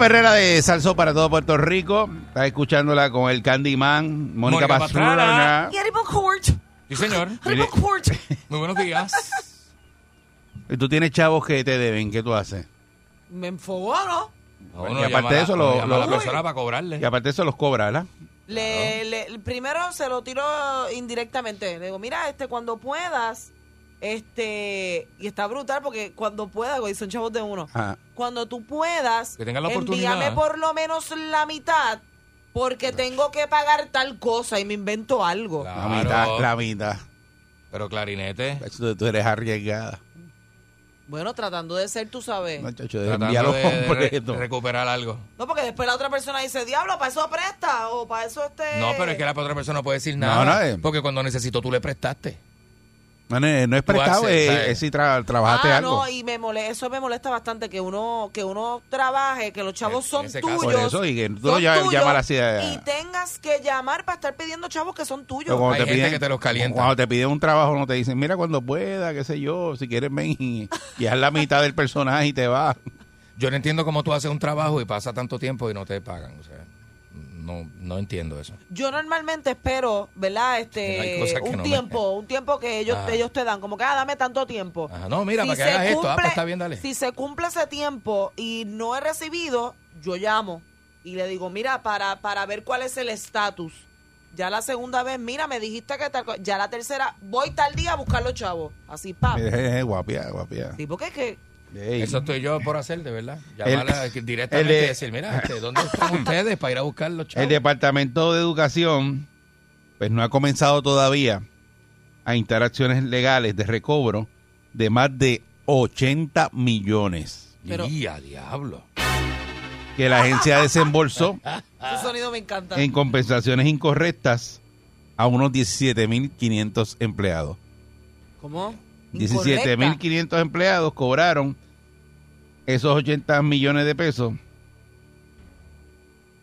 Perrera de Salso para todo Puerto Rico. Estás escuchándola con el Candyman, Mónica Mónica Pastrana. Pastrana. Y Edible Court. Sí, señor. Edible Court. Muy buenos días. Y tú tienes chavos que te deben, ¿qué tú haces? Me enfogó, ¿no? Y aparte de eso, lo- llama a la lo- persona para cobrarle. Y aparte de eso los cobra, ¿verdad? Le, le- primero se lo tiro indirectamente. Le digo, mira, este, cuando puedas, este, y está brutal porque cuando puedas, güey, son chavos de uno. Ajá. Cuando tú puedas, Que tengas la envíame por lo menos la mitad porque tengo que pagar tal cosa y me invento algo. Claro. La mitad, la mitad. Pero clarinete. Tú, tú eres arriesgada. Bueno, tratando de ser, tú sabes. No, chacho, Tratando envíalo de, de re- completo. recuperar algo. No, porque después la otra persona dice, diablo, para eso presta o para eso este... No, pero es que la otra persona no puede decir nada. no, eh. Porque cuando necesitó tú le prestaste. No, no, no es prestado, haces, es, ¿sabes? es si tra- trabajaste ah, algo. no, y me mole- eso me molesta bastante que uno que uno trabaje, que los chavos En son caso. tuyos. Por eso, y que tú son ya- así de- Y tengas que llamar para estar pidiendo chavos que son tuyos. Cuando Hay gente que te los calienta. Cuando te piden un trabajo, no te dicen, mira, cuando pueda, qué sé yo, si quieres ven y, y haz la mitad del personaje y te vas. Yo no entiendo cómo tú haces un trabajo y pasa tanto tiempo y no te pagan. O sea, no, no entiendo eso. Yo normalmente espero, ¿verdad? Este, un no me- tiempo, un tiempo que ellos, Ajá. ellos te dan, como que ah, dame tanto tiempo. Ajá, no, mira, para que hagas esto. Ah, pues está bien, dale. Si se cumple ese tiempo y no he recibido, yo llamo y le digo, mira, para, para ver cuál es el estatus. Ya la segunda vez, mira, me dijiste que tal Ya la tercera, voy tal día a buscar los chavos. Así, pa. Eh, eh, guapia, guapia. Sí, porque es que... Ey. Eso estoy yo por hacer, de verdad. El- Llamarla directamente el de- y decir, mira, este, ¿dónde están ustedes para ir a buscar los chavos? El Departamento de Educación, pues no ha comenzado todavía a instalar acciones legales de recobro de más de 80 millones Pero- diablo. que la agencia desembolsó Ese sonido me encanta. en compensaciones incorrectas a unos 17.500 empleados. ¿Cómo? Incorrecta. 17.500 empleados cobraron esos 80 millones de pesos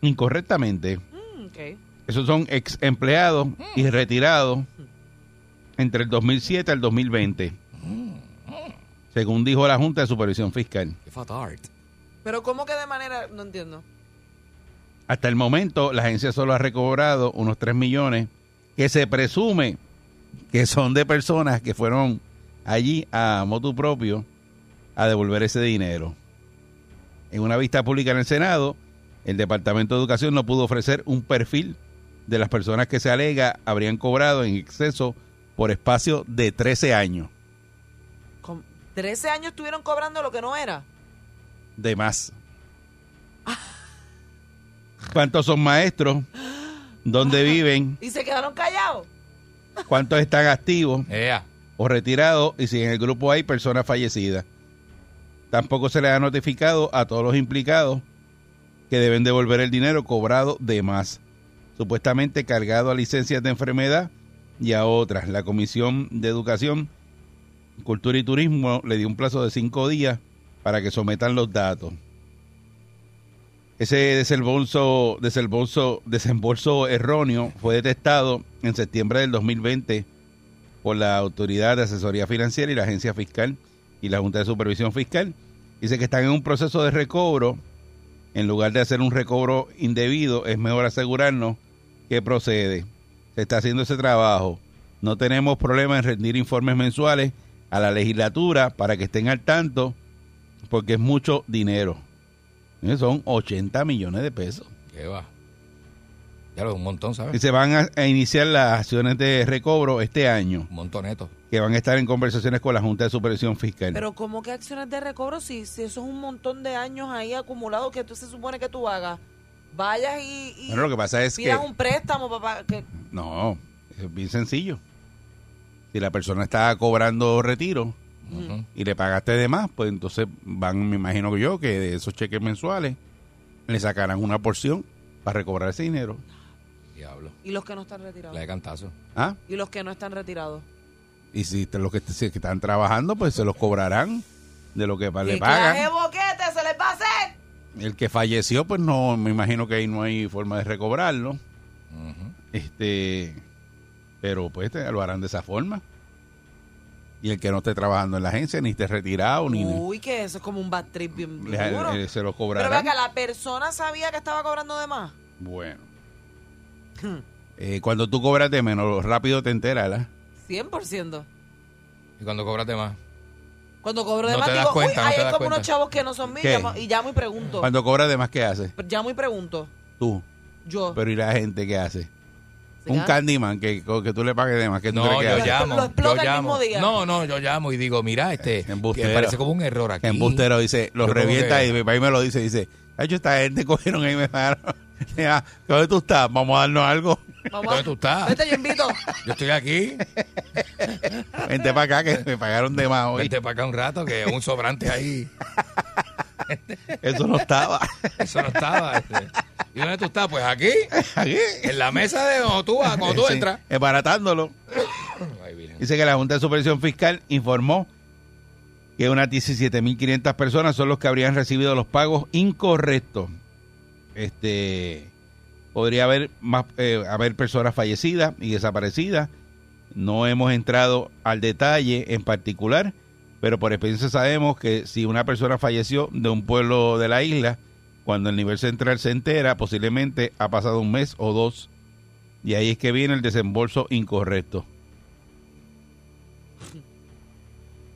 incorrectamente. Mm. Esos son ex empleados y retirados entre el 2007 al 2020, según dijo la Junta de Supervisión Fiscal. Pero ¿cómo que de manera...? No entiendo. Hasta el momento, la agencia solo ha recobrado unos 3 millones que se presume que son de personas que fueron allí a motu propio a devolver ese dinero. En una vista pública en el Senado, el Departamento de Educación no pudo ofrecer un perfil de las personas que se alega habrían cobrado en exceso por espacio de 13 años. Con 13 años estuvieron cobrando lo que no era. de más. ¿Cuántos son maestros? ¿Dónde viven? Y se quedaron callados. ¿Cuántos están activos Ea. O retirados? Y si en el grupo hay personas fallecidas. Tampoco se les ha notificado a todos los implicados que deben devolver el dinero cobrado de más, supuestamente cargado a licencias de enfermedad y a otras. La Comisión de Educación, Cultura y Turismo le dio un plazo de cinco días para que sometan los datos. Ese desembolso, desembolso, desembolso erróneo fue detectado en septiembre del 2020 por la Autoridad de Asesoría Financiera y la Agencia Fiscal y la Junta de Supervisión Fiscal. Dice que están en un proceso de recobro. En lugar de hacer un recobro indebido, es mejor asegurarnos que procede. Se está haciendo ese trabajo. No tenemos problema en rendir informes mensuales a la legislatura para que estén al tanto, porque es mucho dinero. Son 80 millones de pesos. ¿Qué va? Claro, un montón, Y ¿sabes? se van a, a iniciar las acciones de recobro este año, Un montoneto. que van a estar en conversaciones con la Junta de Supervisión Fiscal. Pero ¿cómo que acciones de recobro si, si eso es un montón de años ahí acumulados que tú se supone que tú hagas? Vayas y, y bueno, lo que pasa es que... pidas un préstamo, papá. Que, No, es bien sencillo. Si la persona está cobrando retiro y le pagaste de más, pues entonces van, me imagino que yo, que de esos cheques mensuales le sacarán una porción para recobrar ese dinero. Diablo. y los que no están retirados. La de cantazo. ¿Ah? Y los que no están retirados. Y si te- los que, si que están trabajando, pues se los cobrarán de lo que pa- le ¿Qué clase de pagan. boquete se les va a hacer? El que falleció, pues no, me imagino que ahí no hay forma de recobrarlo. Este, pero pues te- lo harán de esa forma. Y el que no esté trabajando en la agencia, ni esté retirado, ni Uy, que eso es como un bad trip bien le- duro. eh, se lo Pero cobrarán. ve acá, la persona sabía que estaba cobrando de más. Bueno. Eh, cuando tú cobras de menos, rápido te enteras, ¿verdad? 100%. Y cuando cobras de más. Cuando cobro de No más, te das digo, cuenta, uy, no ahí te hay como unos chavos que no son míos. Y llamo y pregunto. Cuando cobras de más, ¿qué haces? Llamo y pregunto. Tú. Yo. Pero ¿y la gente qué hace? ¿Se Un? Candyman que, que tú le pagues de más. que tú No, crees que llamo. Lo explota yo el llamo. mismo día. No, no, yo llamo y digo, mira, este, que parece como un error aquí. Embustero dice, los revienta que- y mi país me lo dice, dice, hecho esta gente cogieron ahí y me pagaron. Ya, ¿Dónde tú estás? Vamos a darnos algo. Vamos ¿Dónde a- tú estás? Vete, yo invito. Yo estoy aquí, Vente para acá que me pagaron de más hoy. vente para acá un rato, que un sobrante ahí. Eso no estaba. Eso no estaba. este. ¿Y dónde tú estás? Pues aquí, Aquí. en la mesa de donde tú vas, cuando tú Sí, entras. Embaratándolo. Ay. Dice que la Junta de Supervisión Fiscal informó que unas 17.500 personas son los que habrían recibido los pagos incorrectos. Este podría haber más eh, haber personas fallecidas y desaparecidas. No hemos entrado al detalle en particular, pero por experiencia sabemos que si una persona falleció de un pueblo de la isla, cuando el nivel central se entera, posiblemente ha pasado un mes o dos, y ahí es que viene el desembolso incorrecto.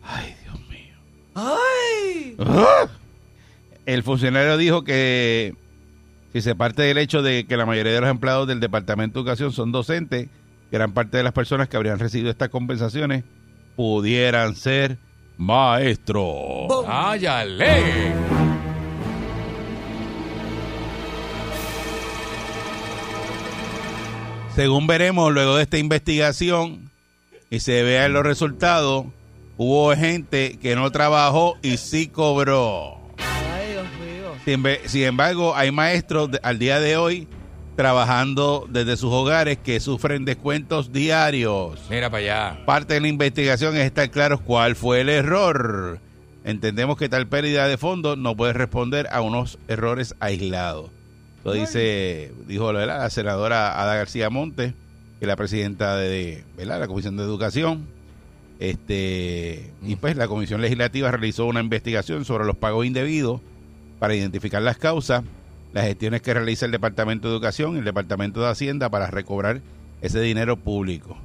Ay, Dios mío. ¡Ay! ¡Ah! El funcionario dijo que si se parte del hecho de que la mayoría de los empleados del Departamento de Educación son docentes, gran parte de las personas que habrían recibido estas compensaciones pudieran ser maestros. ¡Áyale! Según veremos luego de esta investigación y se vean los resultados, hubo gente que no trabajó y sí cobró. Sin, embargo, hay maestros de- al día de hoy trabajando desde sus hogares que sufren descuentos diarios. Mira para allá. Parte de la investigación es estar claros cuál fue el error. Entendemos que tal pérdida de fondos no puede responder a unos errores aislados. Lo dice, dijo ¿verdad? la senadora Ada García Montes, que es la presidenta de ¿verdad? la Comisión de Educación. Este, y pues la Comisión Legislativa realizó una investigación sobre los pagos indebidos para identificar las causas, las gestiones que realiza el Departamento de Educación y el Departamento de Hacienda para recobrar ese dinero público.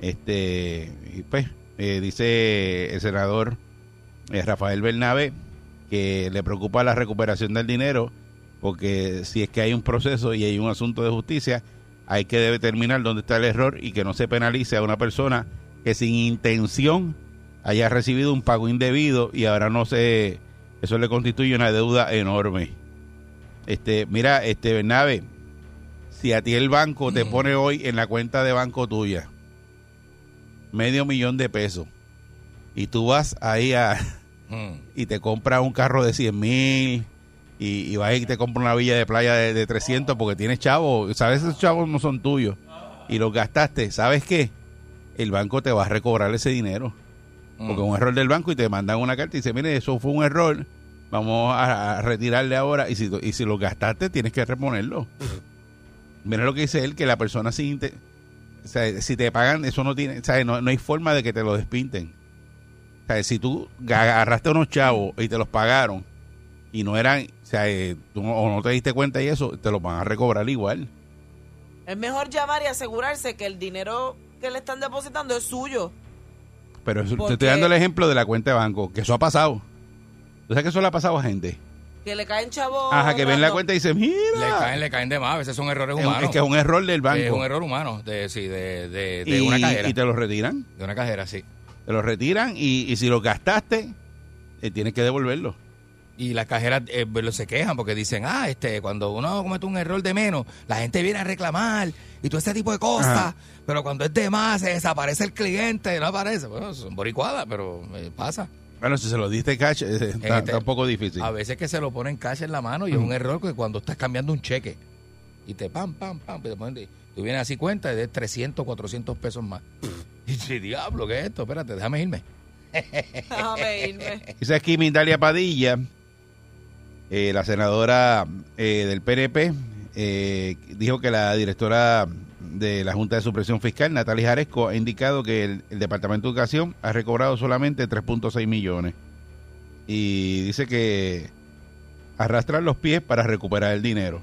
Este, pues, eh, dice el senador eh, Rafael Bernabé que le preocupa la recuperación del dinero porque si es que hay un proceso y hay un asunto de justicia, hay que determinar dónde está el error y que no se penalice a una persona que sin intención haya recibido un pago indebido y ahora no se eso le constituye una deuda enorme. Este, mira, este Bernabe, si a ti el banco te pone hoy en la cuenta de banco tuya medio millón de pesos y tú vas ahí a, Mm. y te compras un carro de 100 mil y, y vas y te compras una villa de playa de, de 300 porque tienes chavos, sabes esos chavos no son tuyos y los gastaste, ¿sabes qué? El banco te va a recobrar ese dinero porque es un error del banco y te mandan una carta y dice, mire, eso fue un error, vamos a, retirarle ahora y si, y si lo gastaste tienes que reponerlo. Mira lo que dice él, que la persona sin o sea, si te pagan, eso no tiene, o sea, no, no hay forma de que te lo despinten. O sea, si tú agarraste unos chavos y te los pagaron y no eran, o sea, eh, tú no, o no te diste cuenta y eso, te lo van a recobrar igual. Es mejor llamar y asegurarse que el dinero que le están depositando es suyo. Pero eso- te estoy dando el ejemplo de la cuenta de banco, que eso ha pasado. ¿Tú sabes que eso le ha pasado a gente? Que le caen chavos. Ajá, que ven la cuenta y dicen, Le mira. caen, le caen de más, a veces son errores Es, un- humanos. es que es un error del banco. Es un error humano, de, sí, de, de, de y, una cajera. y te lo retiran. De una cajera, sí. Te lo retiran y, y si lo gastaste, eh, tienes que devolverlo. Y las cajeras eh, pues, se quejan porque dicen, ah, este, cuando uno comete un error de menos, la gente viene a reclamar y todo ese tipo de cosas. Ajá. Pero cuando es de más, se desaparece el cliente, no aparece. Bueno, son boricuadas, pero eh, pasa. Bueno, si se lo diste cash, eh, está, este- está un poco difícil. A veces que se lo ponen cash en la mano y es un error que cuando estás cambiando un cheque y te pam, pam, pam, te ponen- tú vienes así cuenta y de 300, 400 pesos más. Y dices, diablo, ¿qué es esto? Espérate, déjame irme. Déjame irme. Dice aquí Mindalia Padilla, eh, la senadora eh, del PNP, eh, dijo que la directora de la Junta de Supresión Fiscal, Natalia Jaresco, ha indicado que el, Departamento de Educación ha recobrado solamente 3.6 millones. Y dice que arrastran los pies para recuperar el dinero.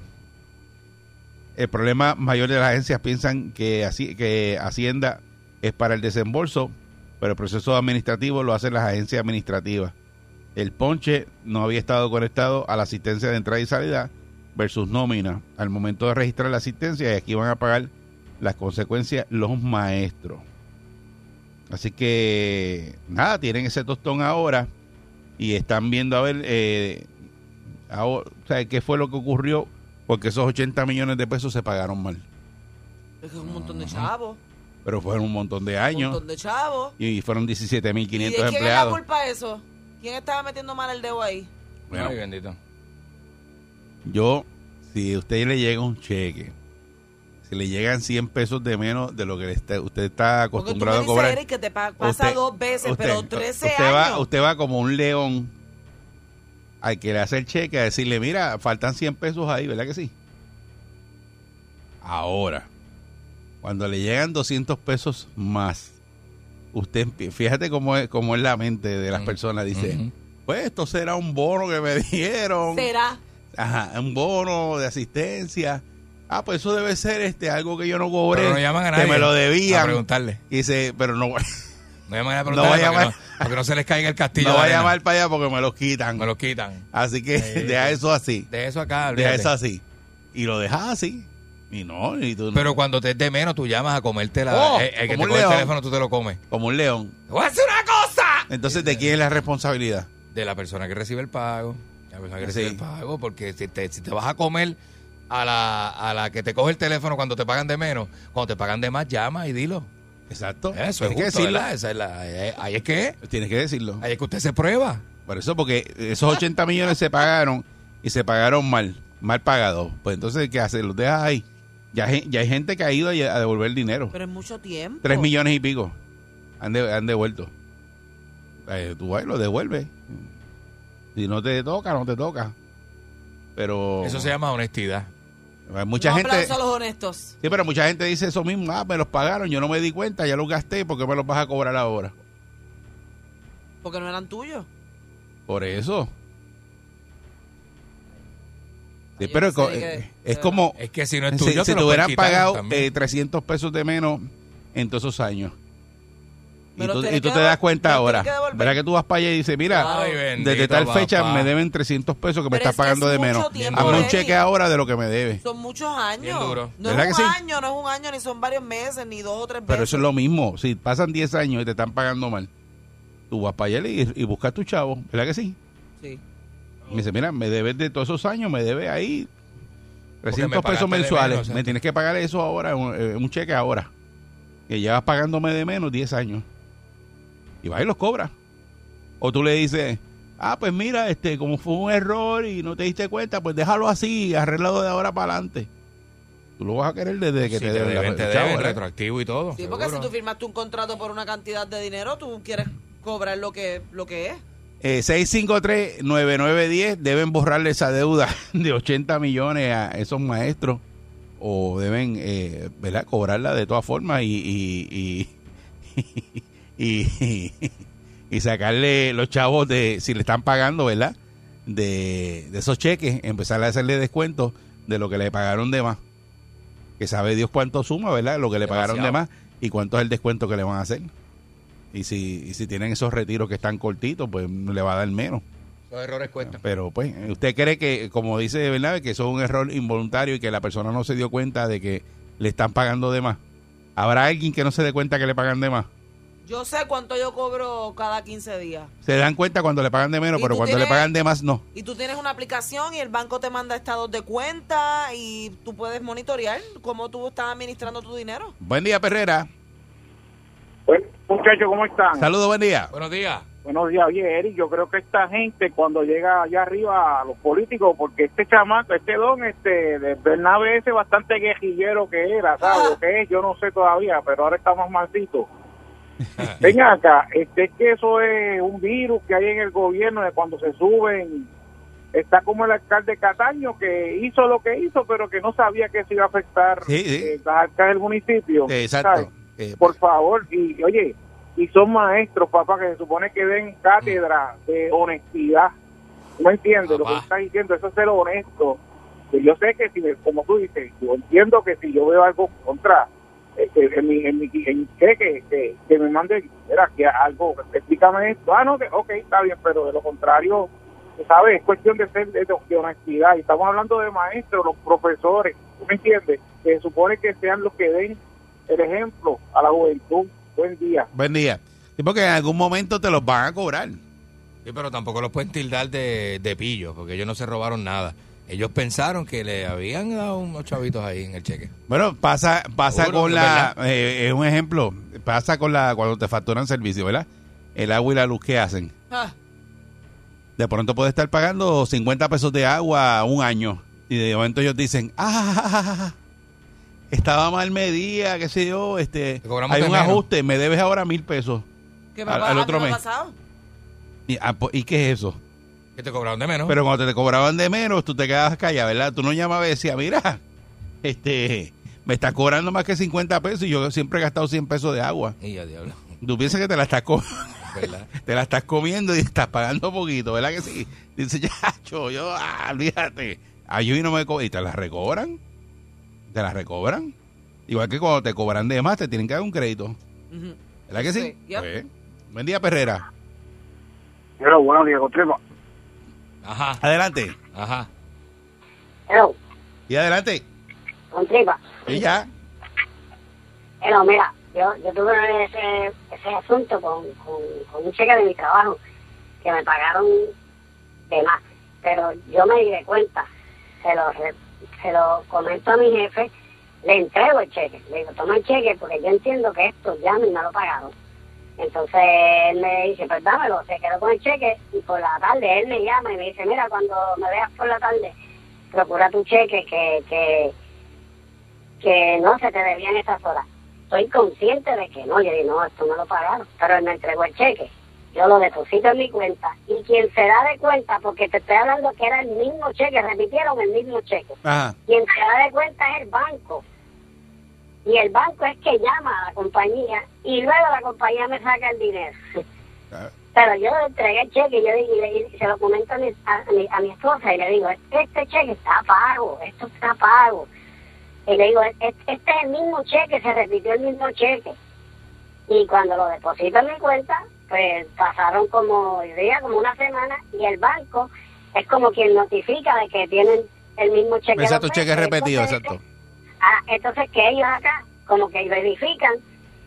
El problema mayor de las agencias piensan que, así, que Hacienda es para el desembolso, pero el proceso administrativo lo hacen las agencias administrativas. El ponche no había estado conectado a la asistencia de entrada y salida versus nómina al momento de registrar la asistencia y aquí van a pagar las consecuencias los maestros. Así que nada, tienen ese tostón ahora y están viendo a ver eh, ahora, o sea, qué fue lo que ocurrió porque esos 80 millones de pesos se pagaron mal. Es que es un montón de chavos. Pero fueron un montón de Un años montón de chavos. y fueron 17.500 ¿Y de quién es la empleados. culpa de eso? ¿Quién estaba metiendo mal el dedo ahí? Bueno, Ay, bendito. Yo, si a usted le llega un cheque, si le llegan 100 pesos de menos de lo que está- usted está Porque tú me acostumbrado a dices, cobrar. Eric, que te pa- pasa usted- dos veces, usted- pero 13 usted años. Va, usted va como un león al que le hace el cheque a decirle, mira, faltan 100 pesos ahí, ¿verdad que sí? Ahora, cuando le llegan 200 pesos más, usted, fíjate cómo es, cómo es la mente de las Mm, personas, dice, pues esto será un bono que me dieron. Será. Ajá, un bono de asistencia. Ah, pues eso debe ser este algo que yo no cobré. Pero no llaman a que nadie me lo A debían. preguntarle. Y dice, pero no, No llaman a No va a para, llamar. que no, para que no se les caiga el castillo. no va a llamar para allá porque me los quitan. Me lo quitan. Así que Sí. deja eso así. De eso acá, Deja olvídate. eso así. Y lo dejas así. Y no, y tú no. Pero cuando te es de menos, tú llamas a comerte la. Oh, eh, el que te coge el teléfono, tú te lo comes. como un león. ¡Te voy a decir una cosa! Entonces, ¿de quién es la responsabilidad? De la persona que recibe el pago. La persona que Sí. recibe el pago. Porque si te, si te vas a comer a la, a la que te coge el teléfono cuando te pagan de menos, cuando te pagan de más, llama y dilo. Exacto. Eso es Tienes que justo, decirlo. ¿verdad? Esa es la, eh, ahí es que es. Tienes que decirlo. Ahí es que usted se prueba. Por eso, porque esos 80 millones se pagaron y se pagaron mal, mal pagados. Pues entonces, ¿qué hace? Los dejas ahí. Ya, hay- ya hay gente que ha ido a a devolver dinero. Pero es mucho tiempo. Tres millones y pico han, de- han devuelto. Eh, tú vas y lo devuelves. Si no te toca, no te toca. Pero Eso se llama honestidad. hay mucha Un gente. a los honestos. Sí, pero mucha gente dice eso mismo. Ah, me los pagaron, yo no me di cuenta, ya los gasté, porque me los vas a cobrar ahora? Porque no eran tuyos. Por eso. Yo pero no es, sé eh, como Es que si no es si, tuyo, si te hubieran pagado eh, 300 pesos de menos en todos esos años. Y tú, y tú te das cuenta ahora. tienes que devolver. Verás que tú vas para allá y dices, mira, Ay, bendito, desde tal fecha papá. me deben 300 pesos que me Pero estás pagando es de menos. Hazme un Lenny. cheque ahora de lo que me debe. Son muchos años. No ¿Verdad es que un sí? año, no es un año, ni son varios meses, ni dos o tres Pero meses. eso es lo mismo. Si pasan 10 años y te están pagando mal, tú vas para allá y, y buscas tu chavo. ¿Verdad que sí? Sí. Me dice, mira, me debes de todos esos años, me debes ahí 300 me pagaste pesos mensuales. menos, me tienes que pagar eso ahora, un, eh, un cheque ahora. Que llevas pagándome de menos 10 años. Y vas y los cobras. O tú le dices, ah, pues mira, este, como fue un error y no te diste cuenta, pues déjalo así, arreglado de ahora para adelante. Tú lo vas a querer desde que te, te deben te retroactivo y todo. Sí, porque si tú firmaste un contrato por una cantidad de dinero, tú quieres cobrar lo que, lo que es. Eh, 653-9910 deben borrarle esa deuda de 80 millones a esos maestros o deben eh, ¿verdad? cobrarla de todas formas y y, y, y- y sacarle los chavos de si le están pagando verdad de, de esos cheques empezar a hacerle descuentos de lo que le pagaron de más. Que sabe Dios cuánto suma verdad lo que le pagaron de más y cuánto es el descuento que le van a hacer y si, y si tienen esos retiros que están cortitos, pues le va a dar menos. Los errores cuestan. Pero pues, ¿usted cree que, como dice Bernabé, que eso es un error involuntario y que la persona no se dio cuenta de que le están pagando de más? ¿Habrá alguien que no se dé cuenta que le pagan de más? Yo sé cuánto yo cobro cada 15 días. Se dan cuenta cuando le pagan de menos, ¿Y pero cuando le pagan de más, no. Y tú tienes una aplicación y el banco te manda estados de cuenta y tú puedes monitorear cómo tú estás administrando tu dinero. Buen día, Perrera. Bueno, muchachos, ¿cómo están? Saludos, buen día. Buenos días. Buenos días. Oye, Eric, yo creo que esta gente cuando llega allá arriba a los políticos, porque este chamaco, este don, este, de Bernabe ese bastante guerrillero que era, ¿sabes? Lo que es, yo no sé todavía, pero ahora está más malcito. Venga acá, este, es que eso es un virus que hay en el gobierno de cuando se suben. Está como el alcalde Cataño que hizo lo que hizo, pero que no sabía que se iba a afectar Sí, sí. eh, las arcas del municipio. Exacto. ¿sabes? Eh, por favor, y oye, y son maestros, papá, que se supone que den cátedra de honestidad. ¿No entiendes lo que Papá. estás diciendo? Eso es ser honesto. Que yo sé que, si, como tú dices, yo entiendo que si yo veo algo contra, eh, que en mi, en mi, en, ¿qué? que, que, que me mande, era que algo, explícame esto. Ah, no, que, ok, está bien, pero de lo contrario, ¿sabes? Es cuestión de ser de, de honestidad. Y estamos hablando de maestros, los profesores, ¿tú me entiendes? Que se supone que sean los que den el ejemplo a la juventud. Buen día. buen día. Sí, porque en algún momento te los van a cobrar. Sí, pero tampoco los pueden tildar de, de pillos, porque ellos no se robaron nada. Ellos pensaron que le habían dado unos chavitos ahí en el cheque. Bueno, pasa pasa Seguro, con la... eh, es un ejemplo. Pasa con la... Cuando te facturan servicio, ¿verdad? El agua y la luz que hacen. Ah, De pronto puede estar pagando 50 pesos de agua un año. Y de momento ellos dicen, ah, estaba mal medida, qué sé yo, este, Te cobramos hay un menos. ajuste, me debes ahora mil pesos. ¿Qué me Al- al ¿A otro mes. pasado? Y, ah, pues, ¿y qué es eso? Que te cobraron de menos. Pero cuando te cobraban de menos, tú te quedabas callado, ¿verdad? Tú no llamabas y decías, mira, este, me estás cobrando más que 50 pesos y yo siempre he gastado 100 pesos de agua. Y ya, diablo. Tú piensas que te la estás, te la estás comiendo y estás pagando poquito, ¿verdad que sí? Dice, ya, yo, yo, ah, olvídate. Y no me co- y te la recobran. Te la recobran. Igual que cuando te cobran de más, te tienen que dar un crédito. Ujú. ¿Verdad que sí? Sí, yep. Pues, buen día, Perrera. Pero bueno, Diego Trepa. Ajá, Adelante. ajá. Hello, Y adelante. con tripa. Y ya. Hello, mira, yo, yo tuve ese, ese asunto con, con, con un cheque de mi trabajo que me pagaron de más. Pero yo me di de cuenta, se lo, se lo comento a mi jefe, le entrego el cheque. Le digo, toma el cheque porque yo entiendo que esto ya me lo pagaron. Entonces él me dice, pues dámelo, se quedó con el cheque y por la tarde él me llama y me dice, mira, cuando me veas por la tarde, procura tu cheque que, que, que no se te debían esas horas. Estoy consciente de que no, yo digo, no, esto me lo pagaron, pero él me entregó el cheque. Yo lo deposito en mi cuenta y quien se da de cuenta, porque te estoy hablando que era el mismo cheque, repitieron el mismo cheque. Ajá. Quien se da de cuenta es el banco. Y el banco es que llama a la compañía y luego la compañía me saca el dinero. Pero yo le entregué el cheque y, yo, y le- y se lo comento a mi, a, mi, a mi esposa y le digo, este cheque está pago, esto está pago. Y le digo, este, este es el mismo cheque, se repitió el mismo cheque. Y cuando lo deposito en mi cuenta, pues pasaron como, diría, como una semana y el banco es como quien notifica de que tienen el mismo cheque. Exacto, cheque repetido, Entonces, exacto. Ah, entonces que ellos acá como que verifican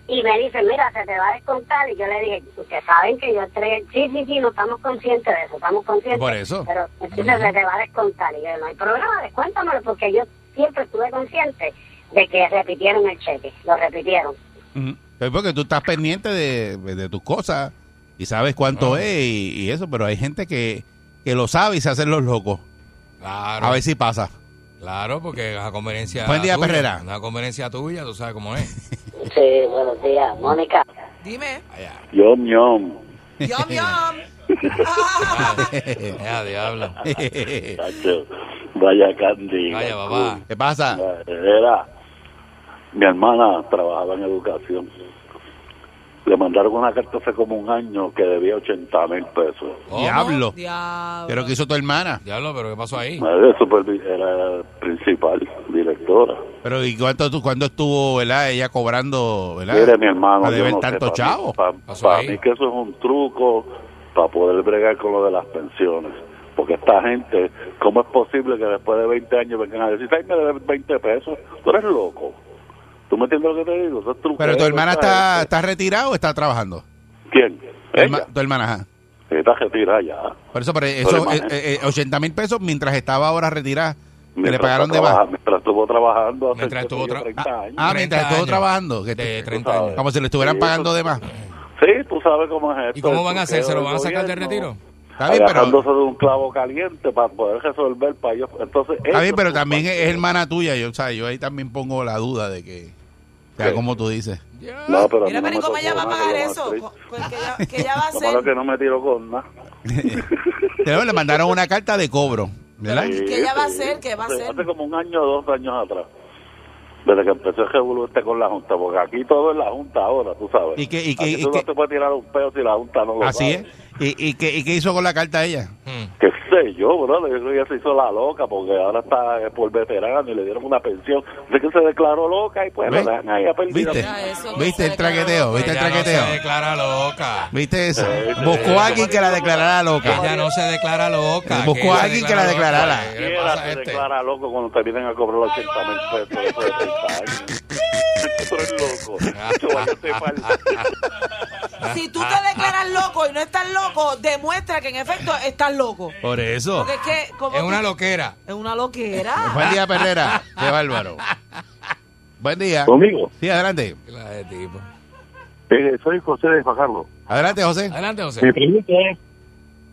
y me dicen, mira, se te va a descontar. Y yo le dije, ustedes saben que yo entregué, sí, sí, sí, no estamos conscientes de eso, estamos conscientes. Por eso. Pero entonces se te va a descontar. Y yo, no hay problema, descuéntamelo, porque yo siempre estuve consciente de que repitieron el cheque, lo repitieron. Es porque tú estás pendiente de, de tus cosas y sabes cuánto es y, y eso, pero hay gente que, que lo sabe y se hacen los locos. Claro. A ver si pasa. Claro, porque es a conveniencia Buen día, tuya, Perrera. Una conveniencia tuya, tú sabes cómo es. Sí, buenos días. Mónica, Dime. Yom, yom. Yum, yum. Ya, diablo. Vaya candy. Vaya, papá. ¿Qué pasa? Era, mi hermana trabajaba en educación. Le mandaron una carta hace como un año que debía 80 mil pesos. ¿Cómo? Diablo. Diablo. Pero que hizo tu hermana. Diablo, pero ¿qué pasó ahí? Era, era principal, directora. Pero ¿y cuánto, tú- cuándo estuvo, verdad, ella cobrando, verdad? Mire, mi hermano, Para deber no sé, tanto para chavo. mí, pa- Pasó para mí que eso es un truco para poder bregar con lo de las pensiones. Porque esta gente, ¿cómo es posible que después de 20 años vengan a decir, ay, me debes 20 pesos? Tú eres loco. ¿Tú me entiendes lo que te digo? Pero tu hermana está, está retirada o está trabajando? ¿Quién? Tu Ella. tu hermana, ajá. Está retirada ya. Por eso, pero eso, eh, eh, 80 mil pesos mientras estaba ahora retirada, que le Mientras pagaron de más. Mientras estuvo trabajando hace Mientras estuvo tra- 30 años. Ah, 30 mientras estuvo años. trabajando. Que te- 30 años. como si le estuvieran Sí, pagando de más. Sí, tú sabes cómo es esto. ¿Y cómo van a hacer? ¿Se lo van a del sacar de gobierno, retiro? Está bien, pero, de un clavo caliente para poder resolver para ellos. Entonces, está bien, pero también es, hermana tuya. Yo, o sea, yo ahí también pongo la duda de que sea como tú dices. No, pero Mira, no pero ¿y me cómo ella va a pagar que eso? Pues que ella, que ella va a triste. Lo malo es hacer. que no me tiro con nada. Pero le mandaron una carta de cobro, ¿verdad? ¿Y qué ella va a hacer? ¿Qué va a hace, hacer? Hace como un año o dos años atrás. Desde que empezó el revolú este con la Junta, porque aquí todo es la Junta ahora, tú sabes. ¿Y qué- y qué- Aquí y tú qué- no te puedes tirar un peo si la Junta no lo Así sabe. es. ¿Y, y, qué, ¿Y qué hizo con la carta ella? Hmm. qué sé yo, bro, yo creo que ella se hizo la loca porque ahora está por veterano y le dieron una pensión. De que se declaró loca y pues ¿Ves? la ahí a. ¿Viste? Eso no ¿Viste el traqueteo? ¿Viste el Ella no traqueteo? se declara loca. ¿Viste eso? Sí, sí. Buscó a alguien que la declarara loca. Ella no se declara loca. Buscó ella a alguien que la declara declarara. loca. ¿Qué le Quiera pasa a se este? declara loco cuando te vienen a cobrar los 80 mil pesos Tú eres loco. Chaval, yo te falta. Si tú te declaras loco y no estás loco, demuestra que en efecto estás loco. Por eso. Porque es que. como Es tú- una loquera. Es una loquera. Buen día, Perrera. Qué bárbaro. Buen día. Conmigo. Sí, adelante. Clase de tipo. Eh, soy José de Fajardo. Adelante, José. Adelante, José. Mi pregunta es,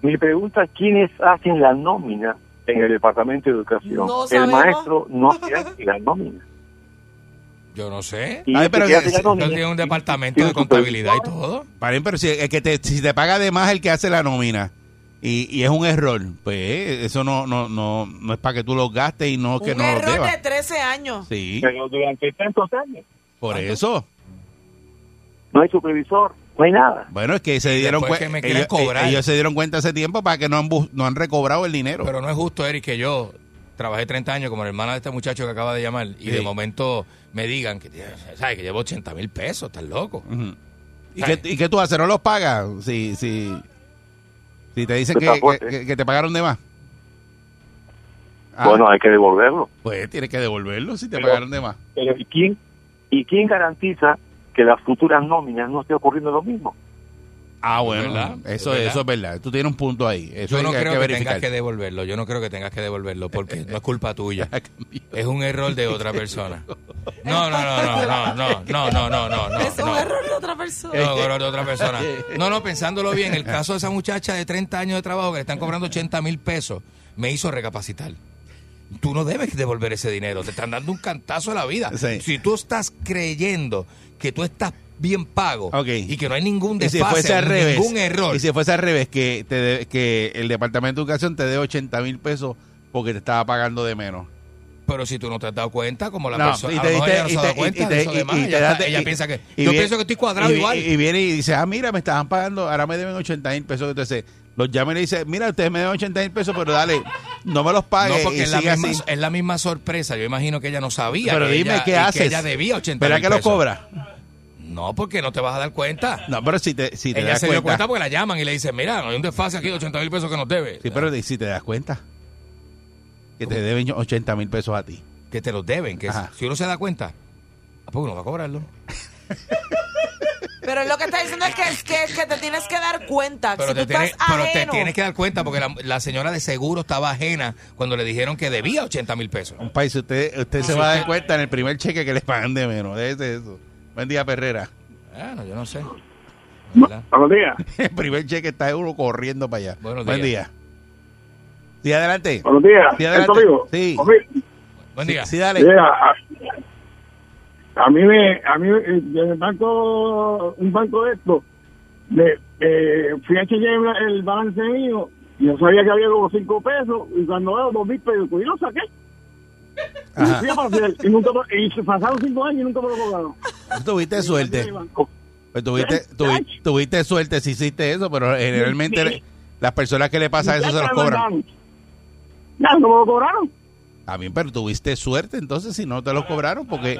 mi pregunta es quiénes hacen la nómina en el Departamento de Educación. No el sabemos. maestro no hace la nómina. Yo no sé. Ay, pero que Él tiene un departamento de contabilidad y todo. Paren, pero si, es que te, si te paga de más el que hace la nómina y, y es un error, pues eso no no no no es para que tú los gastes y no que Un no los error debas. de 13 años. Sí, Pero durante tantos años por eso. no hay supervisor, no hay nada. Bueno, es que se dieron cuenta. Ellos, cobrar. ellos se dieron cuenta hace tiempo para que no han, bus- no han recobrado el dinero. Pero no es justo, Eric, que yo trabajé 30 años como la hermana de este muchacho que acaba de llamar y Sí. de momento me digan que, ¿sabes? que llevo 80 mil pesos, estás loco. ¿Y, qué, ¿Y qué tú haces? ¿No los pagas? Si, si, si te dicen Está que, fuerte. que- que te pagaron de más. Ah, Bueno, hay que devolverlo. pues tienes que devolverlo si te Pero- pagaron de más. Pero ¿y quién, ¿y quién garantiza que las futuras nóminas no esté ocurriendo lo mismo? Ah, bueno, verdad, eso, es verdad. eso es verdad. Tú tienes un punto ahí. Eso Yo no que- creo que tengas que devolverlo. Yo no creo que tengas que devolverlo porque no es culpa tuya. Es un error de otra persona. No, no, no, no, no, no, no, no, no, no, no. es un error de otra persona. No, error de otra persona. No, no, pensándolo bien, el caso de esa muchacha de 30 años de trabajo que le están cobrando 80 mil pesos me hizo recapacitar. Tú no debes devolver ese dinero, te están dando un cantazo a la vida. Sí. Si tú estás creyendo que tú estás bien pago Ok. y que no hay ningún Y si desfase, fuese al revés, ningún error, y si fuese al revés, que, te de- que el Departamento de Educación te dé 80 mil pesos porque te estaba pagando de menos. pero si tú no te has dado cuenta, como la No, persona, y a te lo mejor diste- ella no y se ha te- dado cuenta y te- de eso y- demás, y ella, te está- das- ella y- piensa que, y yo viene- pienso que estoy cuadrado y igual. Y, viene y dice, ah, mira, me estaban pagando, ahora me deben 80 mil pesos. Entonces, los llama y le dice, mira, ustedes me deben 80 mil pesos, pero dale, no me los No, pagues. porque y es la, misma, es la misma sorpresa. Yo imagino que ella no sabía. Pero que dime, ella- ¿qué y que haces? ella debía 80 ¿Verdad mil que lo pesos. cobra? No, porque no te vas a dar cuenta. No, pero si te, si te ella das se dio cuenta. porque la llaman y le dicen, mira, no hay un desfase aquí de 80 mil pesos que nos debe. Sí, pero si te das cuenta. Que te deben 80 mil pesos a ti. Que te los deben. Que Ajá. si uno se da cuenta, ¿a poco no va a cobrarlo? Pero lo que está diciendo es que, es que, que te tienes que dar cuenta. Pero, si te, tú tienes, estás pero te tienes que dar cuenta porque la, la señora de seguro estaba ajena cuando le dijeron que debía 80 mil pesos. Un país, usted, usted se va a dar cuenta en el primer cheque que le pagan de menos. Déjese eso. Buen día, Perrera. Bueno, yo no sé. ¿Verdad? Buenos días. El primer cheque está uno corriendo para allá. Buenos Buen días. día. Sí, adelante. Buenos días. Sí, adelante. Sí. Buen Sí, día. sí, dale. Mira, a, a mí me, a mí, eh, en el banco, un banco de esto, me, eh, fui a chequear el balance mío y yo sabía que había como cinco pesos y cuando veo dos mil pesos, pues yo lo saqué. Y Ajá. fui a pasear, y, nunca, me- y se pasaron cinco años y nunca me lo cobraron. Tuviste suerte. Pues tuviste, tuvi- tuviste suerte si hiciste eso, pero generalmente Sí. las personas que le pasa eso se los cobran. Ya, no me lo cobraron. También, pero tuviste suerte entonces si no te lo cobraron, porque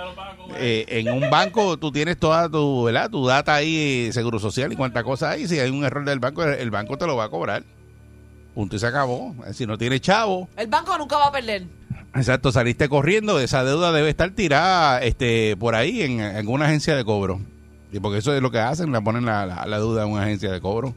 eh, en un banco tú tienes toda tu, ¿verdad? tu data ahí, eh, seguro social y cuánta cosa hay. Si hay un error del banco, el banco te lo va a cobrar. Punto y se acabó. Si no tienes chavo, El banco nunca va a perder. Exacto, saliste corriendo, esa deuda debe estar tirada este, por ahí en, en alguna agencia de cobro. Y porque eso es lo que hacen, la ponen la, la, la deuda en una agencia de cobro.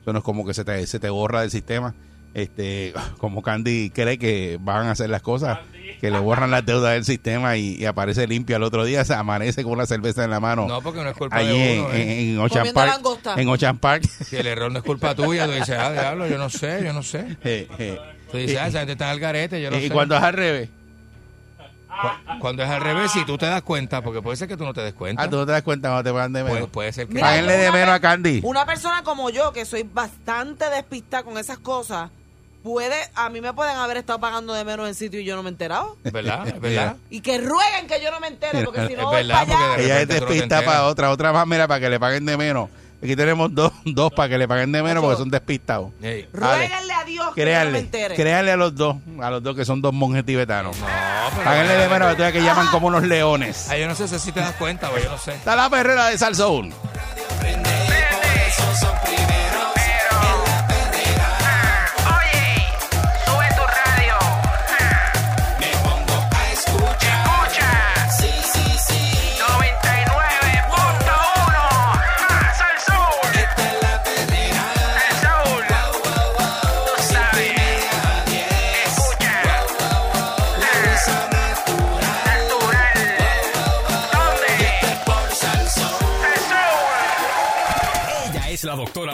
Eso no es como que se te, se te borra del sistema. Este, como Candy cree que van a hacer las cosas, que le borran las deudas del sistema y, y aparece limpio al otro día, se amanece con una cerveza en la mano. No, porque no es culpa allí de en, uno. ¿eh? en, en Ocean Park. En Ocean Park. Si el error no es culpa tuya, tú dices, ah, diablo, yo no sé, yo no sé. Eh, eh. Tú dices, ah, esa gente está en el garete, yo no y sé. cuando es al revés, Cu- Cuando es al revés, si tú te das cuenta, porque puede ser que tú no te des cuenta. ah, tú no te das cuenta cuando te pagan de menos. puede ser que... Mira, Páguenle de una menos pe- a Candy. Una persona como yo, que soy bastante despistada con esas cosas, puede, a mí me pueden haber estado pagando de menos en sitio y yo no me he enterado. ¿Es verdad? ¿Es verdad? Y que rueguen que yo no me entere, porque si Es no voy verdad, para allá. porque de Ella es repente tú no te despista enteras. para otra, otra más, mira, para que le paguen de menos. Aquí tenemos dos, dos para que le paguen de menos porque son despistados. Ey. Dale. Ruéguenle a Dios que yo no me Créanle, entere. créanle a los dos, a los dos que son dos monjes tibetanos. No, pero... Páguenle de menos, que que llaman como unos leones. Ay, yo no sé si te das cuenta, güey, yo no sé. Está la perrera de Salsoul.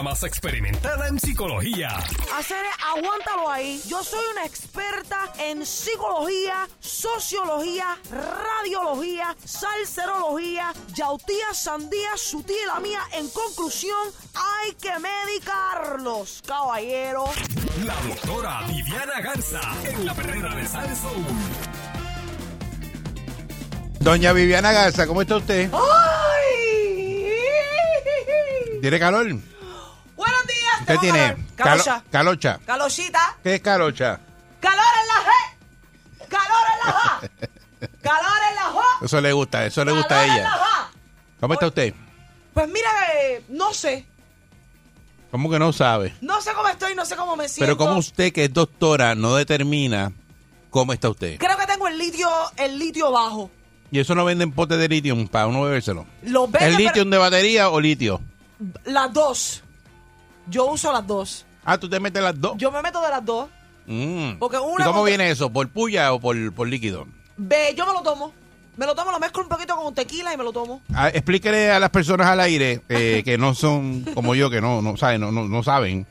Más experimentada en psicología. Hacer, aguántalo ahí. Yo soy una experta en psicología, sociología, radiología, salserología, yautía, sandía, su tía y la mía. En conclusión, hay que medicarlos, caballero. La doctora Viviana Garza en la perrera de Salsoul. Doña Viviana Garza, ¿cómo está usted? ¡Ay! ¿Tiene calor? Buenos días. ¿Qué tiene? Calocha. Calo- calocha. Calochita. ¿Qué es calocha? Calor en la G. Calor en la ja. Calor en la ja. Eso le gusta, eso le gusta a ella. ¿Cómo está usted? Pues mira, eh, no sé. ¿Cómo que no sabe? No sé cómo estoy, no sé cómo me siento. Pero ¿cómo usted, que es doctora, no determina cómo está usted? Creo que tengo el litio, el litio bajo. Y eso no venden potes de litio para uno bebérselo. Los venden, ¿El pero- litio de batería o litio? Las dos. Yo uso las dos. Ah, tú te metes las dos. Yo me meto de las dos. Mm. Porque una ¿Y cómo viene eso? ¿Por puya o por, por líquido? Ve, yo me lo tomo. Me lo tomo, lo mezclo un poquito con tequila y me lo tomo. Ah, explíquele a las personas al aire eh, que no son como yo, que no, no saben, no, no, no saben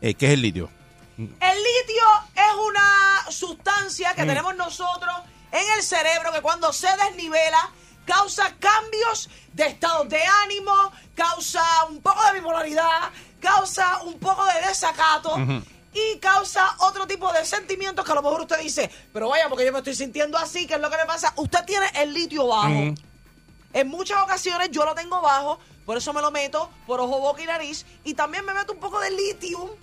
eh, qué es el litio. El litio es una sustancia Mm. que tenemos nosotros en el cerebro que cuando se desnivela causa cambios de estados de ánimo, causa un poco de bipolaridad, causa un poco de desacato y causa otro tipo de sentimientos que a lo mejor usted dice, pero vaya, porque yo me estoy sintiendo así, ¿qué es lo que me pasa? Usted tiene el litio bajo. En muchas ocasiones yo lo tengo bajo, por eso me lo meto por ojo, boca y nariz. Y también me meto un poco de litio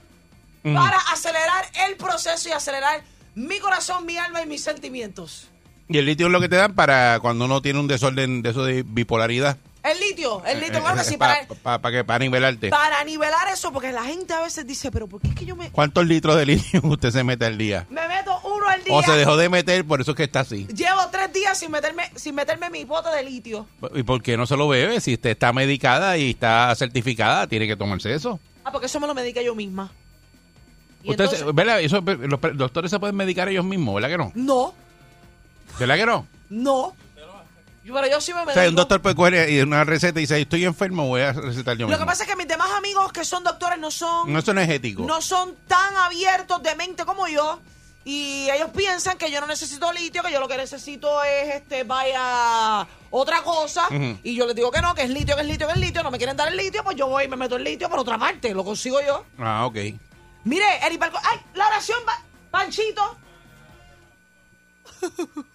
para acelerar el proceso y acelerar mi corazón, mi alma y mis sentimientos. Y el litio es lo que te dan para cuando uno tiene un desorden de eso de bipolaridad. El litio, el litio, Eh, bueno, eh, sí, pa- para, pa- pa que- para nivelarte. para nivelar eso, porque la gente a veces dice, pero ¿por qué es que yo me, ¿Cuántos litros de litio usted se mete al día? me meto uno al día? O se dejó de meter, por eso es que está así. Llevo tres días sin meterme, sin meterme mi pote de litio. ¿Y por qué no se lo bebe? Si usted está medicada y está certificada, tiene que tomarse eso. Ah, porque eso me lo medica yo misma. Y Usted se- entonces- ¿verdad? Eso, los doctores se pueden medicar ellos mismos, ¿verdad que no? no, ¿Verdad que no? no. Yo- Pero yo sí me O sea, un doctor puede coger y una receta y dice, estoy enfermo, voy a recetar yo Lo mismo. que pasa es que mis demás amigos que son doctores no son... No, eso no es ético. no son tan abiertos de mente como yo y ellos piensan que yo no necesito litio, que yo lo que necesito es este vaya otra cosa Ujú. y yo les digo que no, que es litio, que es litio, que es litio, no me quieren dar el litio, pues yo voy y me meto el litio por otra parte, lo consigo yo. Ah, ok. Mire, Eri Palco, ay, la oración, pa- Panchito.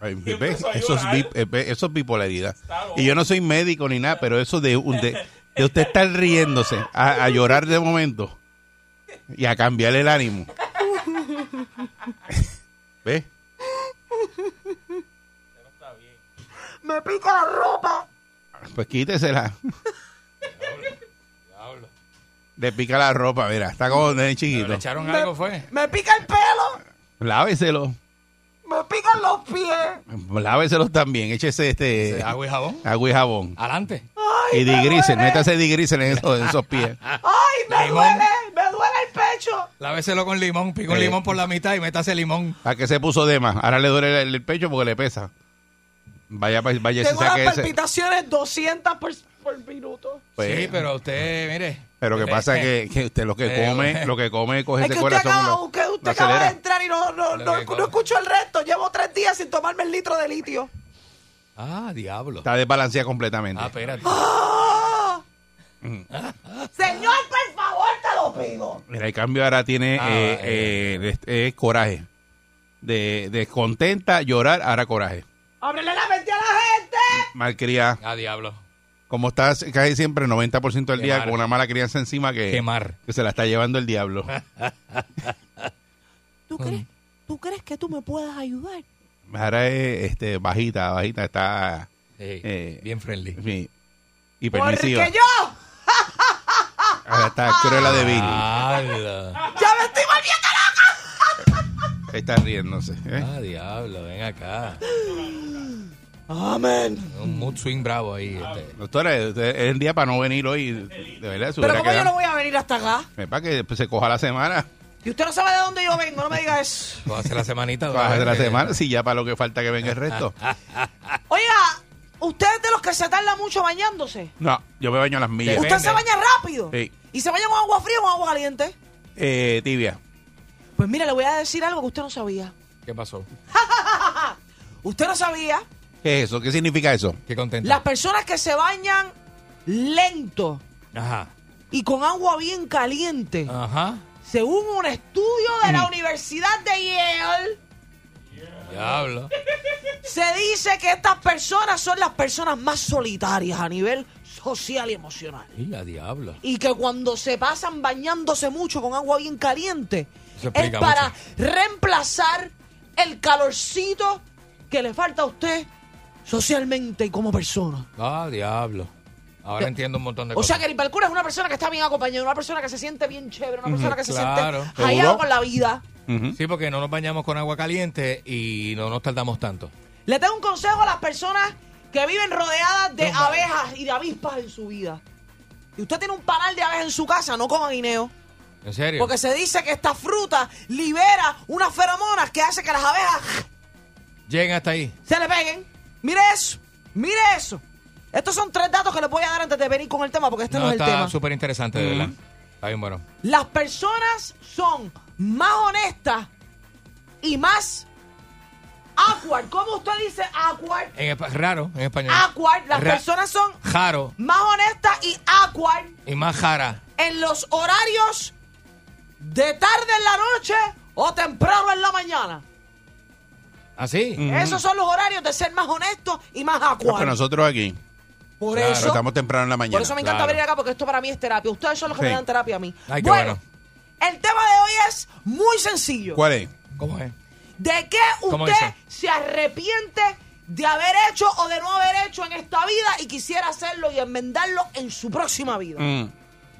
Eso, es eso bipolaridad. Y yo no soy médico ni nada, pero eso de, un- de, de usted estar riéndose, a, a llorar de momento y a cambiar el ánimo. ¿Ve? Me pica la ropa. Pues quítesela. Le pica la ropa, mira, está como de ¿Le chiquito. echaron algo, fue? Me pica el pelo. Láveselo. Me pican los pies. Láveselos también. Échese este ¿Agua y jabón? agua y jabón. Adelante. Ay, Y digrisel, métase digrisel en esos, en esos pies. Ay, me Limón. duele. Me duele el pecho. Láveselo con limón. Pica un Eh. limón por la mitad y métase limón. ¿Para qué se puso de más? Ahora le duele el, el pecho porque le pesa. Vaya, vaya, se Tengo saque las ese. palpitaciones 200 por, por minuto. Pues, sí, pero usted, mire. Pero que pasa que, que usted lo que Eh, come, lo que come, coge Es ese que usted corazón. acaba, lo- que usted lo acaba de entrar y no, no, no, no escucho el resto. Llevo tres días sin tomarme el litro de litio. Ah, diablo. Está desbalanceada completamente. Ah, espérate. ¡Ah! Mm. Señor, por favor, te lo pido. Mira, el cambio ahora tiene Ah, eh, eh. eh, coraje. De, de contenta, llorar, ahora coraje. Ábrele la mente a la gente. Malcriada. Ah, diablo. Como estás casi siempre, 90% del día Quemar. con una mala crianza encima que, Quemar. que se la está llevando el diablo. ¿Tú crees, ¿Tú crees que tú me puedas ayudar? Ahora es este, bajita, bajita, está Sí, Eh, bien friendly. sí, y permisiva. Porque yo Ahora está cruela de. Diablo. ya me estoy volviendo Está riéndose. ¿eh? Ah, diablo. Ven acá. Amén. Un mood swing bravo ahí. Este. Doctora, usted- es el día para no venir hoy. De verdad, Pero como yo no voy a venir hasta acá. Para que se coja la semana. Y usted no sabe de dónde yo vengo, no me diga eso. Va a hacer la semanita. de la semana, si ya para lo que falta que venga el resto. Oiga, ¿usted es de los que se tarda mucho bañándose? No, yo me baño a las millas. Depende. ¿Usted se baña rápido? Sí. ¿Y se baña con agua fría o con agua caliente? Eh, tibia. Pues mire, le voy a decir algo que usted no sabía. ¿Qué pasó? Usted no sabía. ¿Qué es eso? ¿Qué significa eso? Qué contento. Las personas que se bañan lento Ajá. y con agua bien caliente, Ajá. según un estudio de la Universidad de Yale, Diablo. se dice que estas personas son las personas más solitarias a nivel social y emocional. Y a diablo. Y que cuando se pasan bañándose mucho con agua bien caliente, Eso es explica para mucho. reemplazar el calorcito que le falta a usted socialmente y como persona. Ah, diablo. Ahora entiendo un montón de O cosas. sea que Rivalcura es una persona que está bien acompañada, una persona que se siente bien chévere, una persona que se siente hallado con la vida. Sí, porque no nos bañamos con agua caliente y no nos tardamos tanto. Le tengo un consejo a las personas que viven rodeadas de abejas y de avispas en su vida. Si usted tiene un panal de abejas en su casa, no coma guineo. ¿En serio? Porque se dice que esta fruta libera unas feromonas que hace que las abejas Lleguen hasta ahí. se le peguen. Mire eso, mire eso. Estos son tres datos que les voy a dar antes de venir con el tema, porque este no, No, es el está tema. súper interesante, de verdad. Está bien bueno. Las personas son más honestas y más awkward. ¿Cómo usted dice awkward? En raro, en español. Awkward. Las Ra- personas son Jaro más honestas y awkward y más jara. en los horarios de tarde en la noche o temprano en la mañana. ¿Así? Esos son los horarios de ser más honestos y más No, awkward. pero nosotros aquí, por Claro, eso, estamos temprano en la mañana. por eso me encanta Claro. venir acá porque esto para mí es terapia. Ustedes son los que Sí. me dan terapia a mí. Ay, qué bueno, bueno. el tema de hoy es muy sencillo. ¿Cuál es? ¿Cómo es? ¿De qué ¿Cómo usted se arrepiente de haber hecho o de no haber hecho en esta vida y quisiera hacerlo y enmendarlo en su próxima vida? Mm,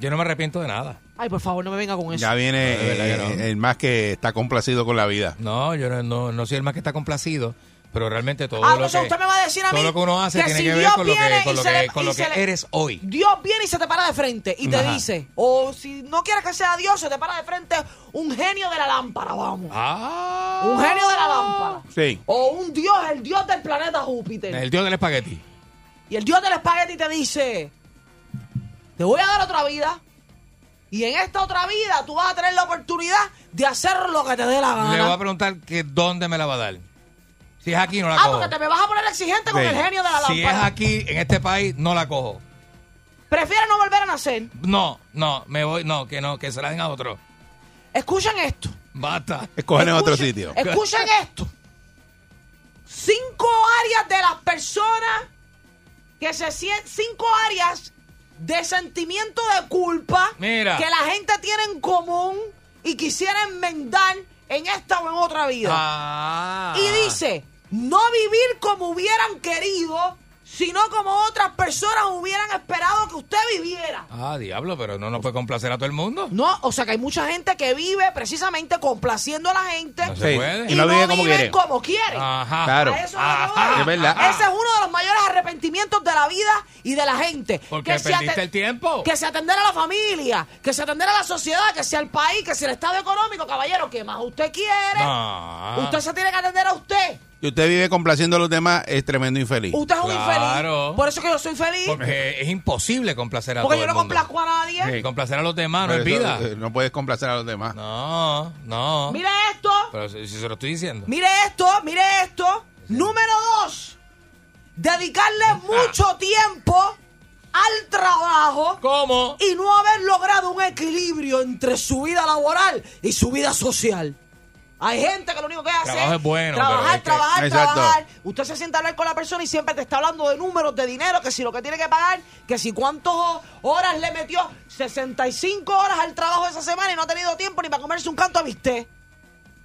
Yo no me arrepiento de nada. Ay, por favor, no me venga con eso. ya viene No, eh, no. el más que está complacido con la vida. No, yo no, no, no soy el más que está complacido, pero realmente todo Ah, lo entonces que usted me va a decir a todo mí lo que uno hace que tiene si que ver Dios con lo viene que con y lo se que, le- con y lo se que le- eres hoy. Dios viene y se te para de frente y te Ajá. dice, o si no quieres que sea Dios, se te para de frente un genio de la lámpara, vamos. Ah. Un genio de la lámpara. Sí. O un Dios, el Dios del planeta Júpiter. El dios del espagueti. Y el Dios del espagueti te dice, te voy a dar otra vida. Y en esta otra vida tú vas a tener la oportunidad de hacer lo que te dé la gana. Le voy a preguntar que dónde me la va a dar. Si es aquí, no la ah, cojo. porque te me vas a poner exigente con Sí. el genio de la Si es lámpara. aquí, en este país, no la cojo. Prefiere no volver a nacer. No, no, me voy, no, que no, que se la den a otro. Escuchen esto. Basta. Escogen en otro sitio. Escuchen esto. Cinco áreas de las personas que se sienten, cinco áreas de sentimiento de culpa Mira. que la gente tiene en común y quisiera enmendar en esta o en otra vida. Ah. Y dice, no vivir como hubieran querido, sino como otras personas hubieran esperado que usted viviera. Ah, diablo, pero no nos puede complacer a todo el mundo. No, o sea que hay mucha gente que vive precisamente complaciendo a la gente No se Sí. puede. y, Y no no, vive como viven quiere. como quieren. Ajá. Claro. Eso es lo que Ajá. Es verdad. Ese es uno de los mayores arrepentimientos de la vida y de la gente. Porque se perdiste aten- el tiempo. Que se atendiera a la familia, que se atendiera a la sociedad, que sea el país, que sea el estado económico, caballero, que más usted quiere. No. Usted se tiene que atender a usted. Y usted vive complaciendo a los demás, es tremendo infeliz. Usted es un Claro. infeliz. Por eso que yo soy feliz. Porque, Porque es imposible complacer a yo todo no el mundo. complazco a nadie. Sí, complacer a los demás no Pero es eso, vida. eh, no puedes complacer a los demás. No, no. Mire esto. Pero si, si se lo estoy diciendo. Mire esto, mire esto. Número dos. Dedicarle mucho tiempo al trabajo ¿Cómo? y no haber logrado un equilibrio entre su vida laboral y su vida social. Hay gente que lo único que hace Trabajo es bueno, trabajar, pero es que- trabajar, Exacto. trabajar. Usted se sienta a hablar con la persona y siempre te está hablando de números, de dinero, que si lo que tiene que pagar, que si cuántas horas le metió, 65 horas al trabajo esa semana y no ha tenido tiempo ni para comerse un canto a bistec.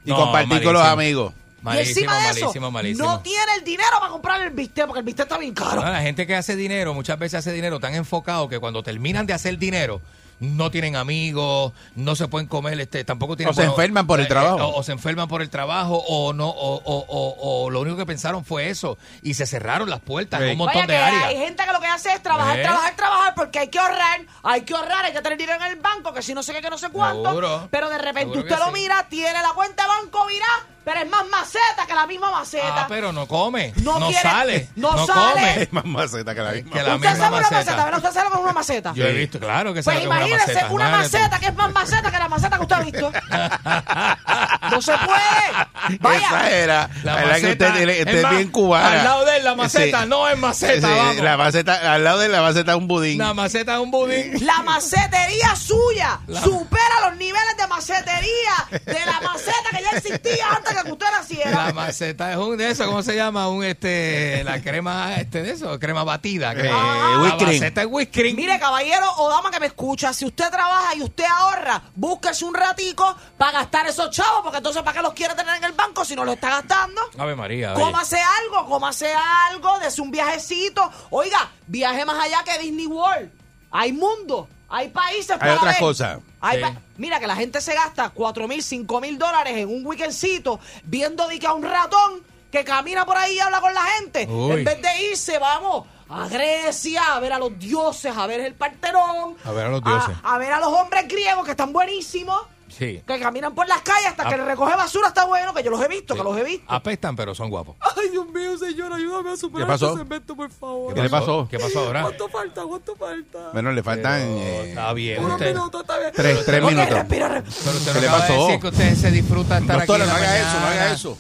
Y No, compartir con los malísimo. amigos. y Malísimo, encima de eso, malísimo, malísimo. no tiene el dinero para comprar el bistec porque el bistec está bien caro. No, la gente que hace dinero, muchas veces hace dinero tan enfocado que cuando terminan de hacer dinero, no tienen amigos, no se pueden comer, este, tampoco tienen... O se enferman por el eh, trabajo. O, o se enferman por el trabajo, o no, o, o- o- o lo único que pensaron fue eso, y se cerraron las puertas en Sí. un montón Vaya de áreas. hay gente que lo que hace es trabajar, ¿Eh? trabajar, trabajar porque hay que ahorrar, hay que ahorrar, hay que tener dinero en el banco, que si no sé qué, que no sé cuánto. Seguro. Pero de repente Seguro usted lo sí. mira, tiene la cuenta de banco virá, pero es más maceta que la misma maceta. Ah, pero no come, No no, quiere- sale, no no, sale. come. Es más maceta que la misma. Que la usted misma sabe una maceta. maceta, ¿verdad? Usted sabe lo que es una maceta. Yo he visto, claro que Pues sabe que es una imagínese maceta. una Imagínate tú. maceta que es más maceta que la maceta que usted ha visto. no se puede. Vaya. Esa era. La La que maceta, usted, es usted es más, bien cubana. al lado de él, la maceta, Sí. no es maceta, Sí, vamos. La maceta, al lado de la maceta es un budín. Una maceta es un budín. La macetería suya La- supera los niveles de macetería de la maceta que ya existía antes que usted naciera. La maceta es un de eso, ¿cómo se llama? Un este, la crema este de eso, crema batida. Eh, la maceta es whipped cream. Mire, caballero o dama que me escucha, si usted trabaja y usted ahorra, búsquese un ratico para gastar esos chavos, porque entonces ¿para qué los quiere tener en el banco si no lo está gastando? Ave María, oye. Cómase algo, cómase algo, dese un viajecito. Oiga, viaje más allá que Disney World. Hay mundo, hay países para otras ver. cosas. Hay Sí. pa- Mira que la gente se gasta 4 mil, 5 mil dólares en un weekendcito viendo de que a un ratón que camina por ahí y habla con la gente. Uy. En vez de irse, vamos a Grecia a ver a los dioses, a ver el Partenón. A ver a los dioses. A, ver a los hombres griegos que están buenísimos. Sí. Que caminan por las calles hasta Ah. que el recoge basura está bueno, que yo los he visto, Sí. que los he visto. Apestan, pero son guapos. Ay, Dios mío, señor, ayúdame a superar ¿Qué pasó? este segmento, por favor. ¿Qué le pasó? ¿Qué pasó ahora? ¿Cuánto falta? ¿Cuánto falta? Bueno, le faltan Pero eh, Está bien, Unos usted. minutos, está bien. tres, tres Ok, minutos. respira, respira. Pero usted ¿Qué no le pasó? decir que usted se disfruta estar Doctora, aquí no la haga eso, no haga eso.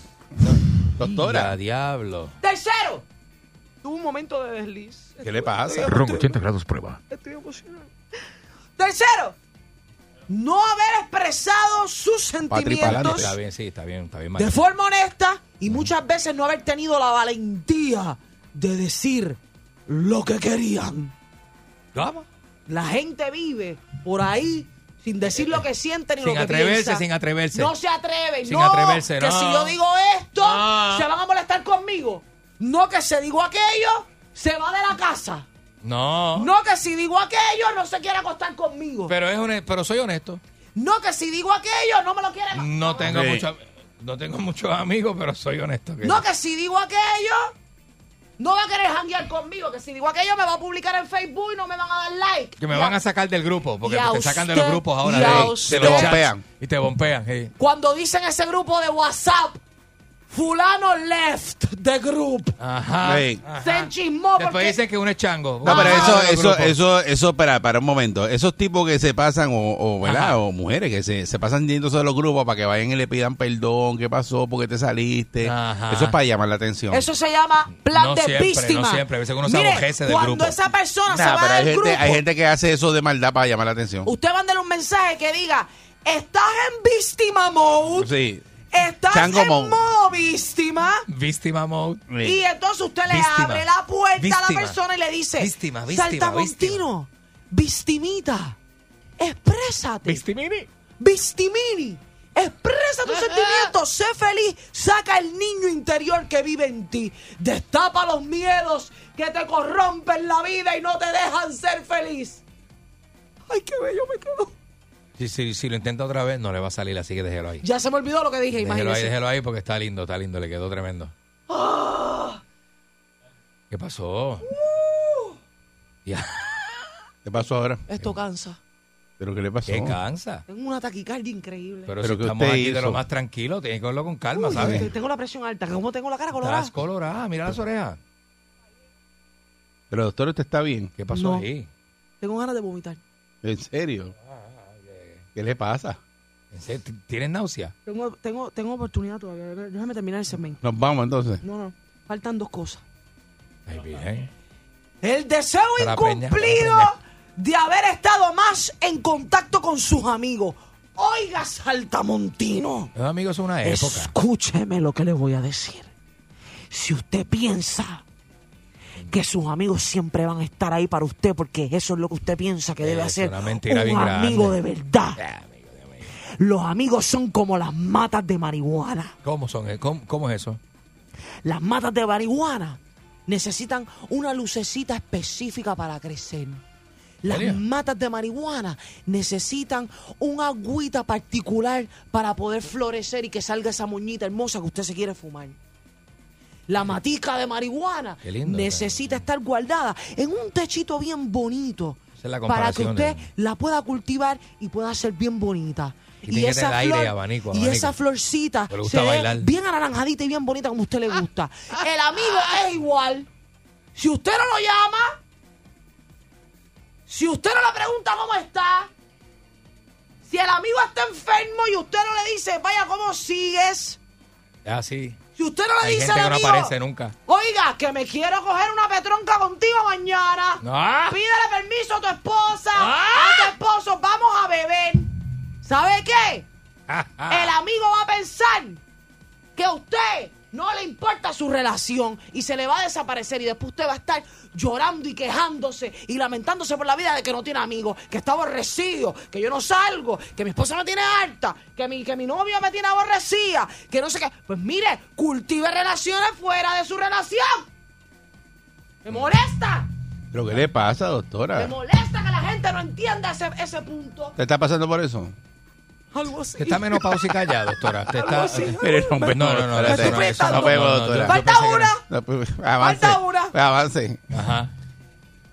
Doctora, diablo. Tercero, tuvo un momento de desliz. ¿qué le pasa? Ron 80 grados prueba. Estoy emocionado. Tercero, no haber expresado sus sentimientos Está bien, sí, está bien, está bien. de forma honesta y muchas veces no haber tenido la valentía de decir lo que querían. Vamos. La gente vive por ahí sin decir lo que siente ni Sin lo que atreverse, piensa. sin atreverse. No se atreven. Sin no, atreverse, que no. si yo digo esto, No. se van a molestar conmigo. No que si digo aquello, se va de la casa. No. No que si digo aquello, no se quiere acostar conmigo. Pero es hone- pero soy honesto. no que si digo aquello, no me lo quiere. No tengo Sí. mucho- no tengo muchos amigos, pero soy honesto. que- No que si digo aquello, no va a querer janguear conmigo. Que si digo aquello, me va a publicar en Facebook y no me van a dar like. que me Y van a- a sacar del grupo, porque te sacan de los grupos ahora. y a de- Te chats. bompean. Y te bompean, sí. Cuando dicen ese grupo de WhatsApp, fulano left the group. Ajá. Sí. ajá. Se enchismó Después porque... dicen que uno es chango. No, pero eso, eso, eso, eso, para, para un momento. Esos tipos que se pasan, o, o, ¿verdad? Ajá. o mujeres que se, se pasan yéndose de los grupos para que vayan y le pidan perdón, qué pasó, por qué te saliste. Ajá. Eso es para llamar la atención. Eso se llama plan No de siempre, víctima. no siempre. A veces uno se Mire, abojece del cuando grupo. esa persona se Nah, va pero hay del gente, grupo, hay gente que hace eso de maldad para llamar la atención. usted mándale un mensaje que diga, estás en víctima mode, Sí. Estás Chango en mode. modo víctima. Víctima mode. Y entonces usted le Víctima. abre la puerta a la persona y le dice, Víctima, víctima, Saltamontino, vistimita, exprésate. Vistimini. Vistimini, expresa tus sentimientos, sé feliz, saca el niño interior que vive en ti, destapa los miedos que te corrompen la vida y no te dejan ser feliz. Ay, qué bello me quedo. Si, si, si lo intenta otra vez, no le va a salir, así que déjelo ahí. Ya se me olvidó lo que dije, Déjelo ahí, imagínese. déjelo ahí porque está lindo, está lindo, le quedó tremendo. Ah. ¿Qué pasó? Ya. ¿Qué pasó ahora? Esto cansa. ¿Pero qué le pasó? ¿Qué cansa? Tengo una taquicardia increíble. Pero, Pero si que estamos usted aquí de lo más tranquilo, tienes que verlo con calma, Uy, ¿sabes? Tengo la presión alta, como tengo la cara colorada. Estás colorada, mira las orejas. Pero doctor, ¿usted está bien? ¿Qué pasó No. ahí? Tengo ganas de vomitar. ¿En serio? ¿Qué le pasa? ¿En serio? ¿T- ¿Tienes náusea? Tengo, tengo, tengo oportunidad todavía. Déjame terminar el segmento. Nos vamos entonces. No, no. Faltan dos cosas. Ay, bien. El deseo Para incumplido Peña. de haber estado más en contacto con sus amigos. Oiga, Saltamontino. Los amigos son una época. Escúcheme lo que le voy a decir. Si usted piensa que sus amigos siempre van a estar ahí para usted porque eso es lo que usted piensa que debe Es hacer un bien amigo grande. de verdad. Amigo de amigo. Los amigos son como las matas de marihuana. ¿Cómo son? eh? ¿Cómo, cómo es eso? Las matas de marihuana necesitan una lucecita específica para crecer. Las matas de marihuana necesitan un agüita particular para poder florecer y que salga esa moñita hermosa que usted se quiere fumar. La matica de marihuana lindo, necesita estar guardada en un techito bien bonito Esa es la para que usted la pueda cultivar y pueda ser bien bonita. Y tener aire y abanico, y abanico. esa florcita se ve bien anaranjadita y bien bonita como a usted le gusta. El amigo es igual. Si usted no lo llama, si usted no le pregunta cómo está, si el amigo está enfermo y usted no le dice, vaya, ¿cómo sigues? Es así. Si usted no le Hay dice gente al que no amigo, aparece nunca. oiga, que me quiero coger una petronca contigo mañana. Ah. Pídele permiso a tu esposa, Ah. a tu esposo, vamos a beber. ¿Sabe qué? El amigo va a pensar que usted no le importa su relación y se le va a desaparecer y después usted va a estar llorando y quejándose y lamentándose por la vida de que no tiene amigos, que está aborrecido, que yo no salgo, que mi esposa me tiene harta, que mi, que mi novio me tiene aborrecida, que no sé qué. Pues mire, cultive relaciones fuera de su relación. Me molesta, ¿Pero qué le pasa, me doctora? molesta que la gente no entienda ese, ese punto. ¿Te está pasando por eso? Algo así. Usted está menopáusica ya, doctora. Usted está... así. Pero no, No, no, no, espérate, no, eso no doctora. Falta una. era- No, pues, avance. Falta una. Pues, avance. Ajá.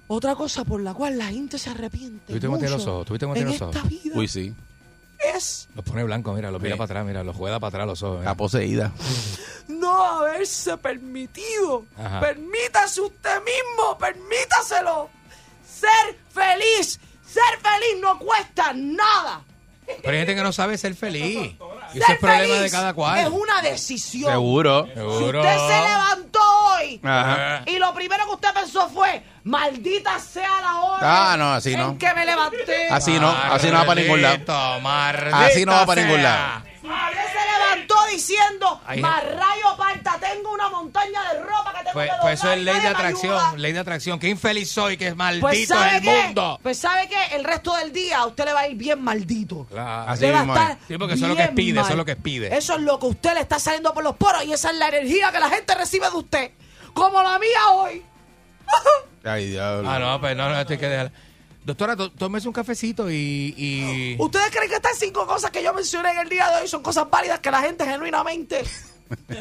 Otra cosa por la cual la gente se arrepiente Tuviste mucho los ojos, tuviste en los esta ojos. vida Uy, sí. es Los pone blanco, mira, los mira Sí. para atrás, mira, los juega para atrás los ojos. Está poseída. no haberse permitido. Ajá. Permítase usted mismo, permítaselo. Ser feliz. Ser feliz no cuesta nada. Pero hay gente que no sabe ser feliz. Y ese es problema de cada Es cual. una decisión. Seguro. Si Seguro. usted se levantó hoy Ajá. y lo primero que usted pensó fue, maldita sea la hora Ah, no, así en no. que me levanté. Así no, así no va para ningún lado. Así no va para ningún lado. Se levantó diciendo, Ay, más rayo parta, tengo una montaña de ropa que tengo Pues, que pues eso doblar es ley de atracción, ayuda". ley de atracción. Qué infeliz soy, que es maldito Pues sabe el qué, mundo. pues sabe que el resto del día a usted le va a ir bien maldito. Claro. Así va a mismo estar Sí, porque eso es lo que pide, eso es lo que pide. Eso es lo que usted le está saliendo por los poros y esa es la energía que la gente recibe de usted. Como la mía hoy. Ay, diablo. Ah, no, pues no, no, esto hay que dejar. Doctora, tó- tómese un cafecito y... y... ¿Ustedes creen que estas cinco cosas que yo mencioné en el día de hoy son cosas válidas que la gente genuinamente...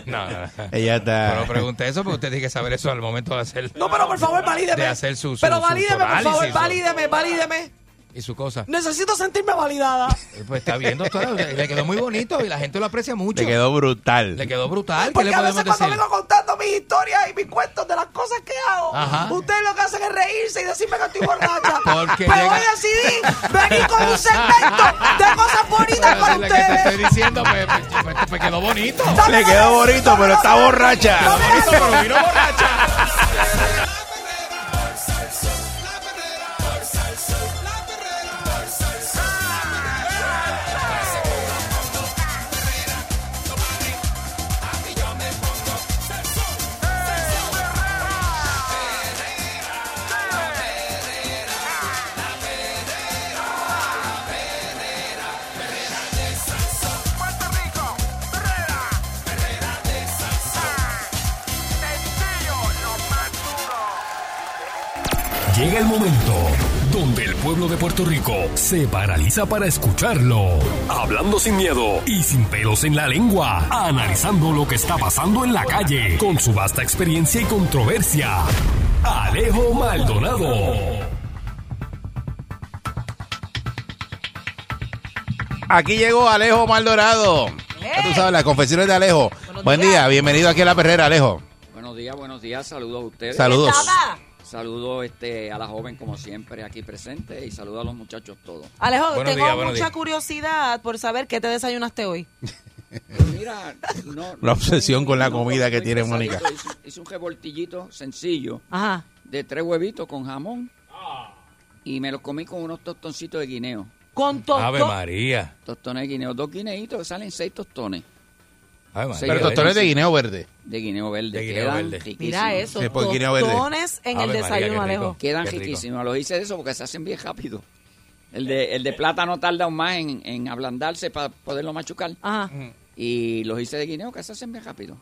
No, no, no. Ella está. Pero pregunté eso porque usted tiene que saber eso al momento de hacer... No, pero por favor, valídeme. De hacer su- su- Pero valídeme, su por favor, valídeme, valídeme. Y su cosa. Necesito sentirme validada. Eh, Pues está bien, doctora. Le quedó muy bonito y la gente lo aprecia mucho. Le quedó brutal. Le quedó brutal. ¿Qué Porque le a veces cuando vengo contando mis historias y mis cuentos de las cosas que hago, Ajá. ustedes lo que hacen es reírse y decirme que estoy borracha. Porque Pero llega- hoy decidí venir con un segmento de cosas bonitas para lo que te ustedes. estoy diciendo, pues, pues, pues, pues quedó bonito. Le quedó bonito, pero está borracha. Bonito, pero vino borracha. Llega el momento donde el pueblo de Puerto Rico se paraliza para escucharlo. Hablando sin miedo y sin pelos en la lengua. Analizando lo que está pasando en la calle con su vasta experiencia y controversia. Alejo Maldonado. Aquí llegó Alejo Maldonado. Ya tú sabes, las confesiones de Alejo. Buenos Buen días. día, bienvenido aquí a La Perrera, Alejo. Buenos días, buenos días, saludos a ustedes. Saludos. Saludos este, a la joven como siempre aquí presente y saludos a los muchachos todos. Alejo, Buenos tengo días, mucha días. curiosidad por saber qué te desayunaste hoy. Pues mira, no, La obsesión con la no, comida que tiene. Mónica. Hice, hice un revoltillito sencillo Ajá. de tres huevitos con jamón y me los comí con unos tostoncitos de guineo. Con Ave todo. María. Tostones de guineo, dos guineitos que salen seis tostones Sí, Pero tostones de guineo verde. de guineo verde. De guineo quedan verde. riquísimos. Mira eso, Sí, por guineo verde. tostones en el Ave María, desayuno, qué Alejo. rico. Quedan Qué rico. riquísimos. Los hice de eso porque se hacen bien rápido. El de, el de plátano tarda aún más en, en ablandarse para poderlo machucar. Ajá. Y los hice de guineo que se hacen bien rápido.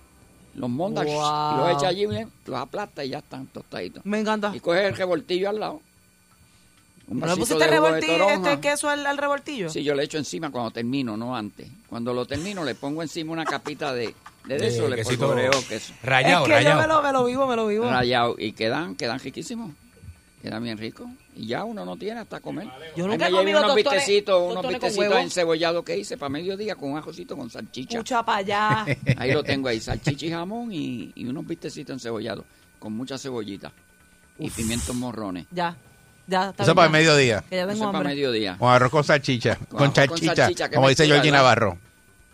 Los mondas, Wow. los echas allí, bien, los aplastas y ya están tostaditos. Me encanta. Y coges el revoltillo al lado. Un ¿No le pusiste revoltillo, este queso al, al revoltillo? Sí, yo le echo encima cuando termino, no antes. Cuando lo termino, le pongo encima una capita de, de, De eso, le quesito polvoreo queso. Rayado, es que yo rayado. me lo, me lo vivo, me lo vivo. rayado y quedan quedan riquísimos quedan bien ricos y ya uno no tiene hasta comer Yo nunca he comido unos vistecitos unos huevo. encebollados que hice para mediodía con un ajocito con salchicha Mucha para allá. ahí lo tengo ahí salchicha y jamón y, y unos vistecitos encebollados con mucha cebollita y pimientos morrones ya. Ya, está Eso bien, para el mediodía. Que ya eso tengo es para hambre. mediodía Con arroz con salchicha. Con Con arroz con salchicha. salchicha, que Como me dice tira, Georgie ¿verdad? Navarro.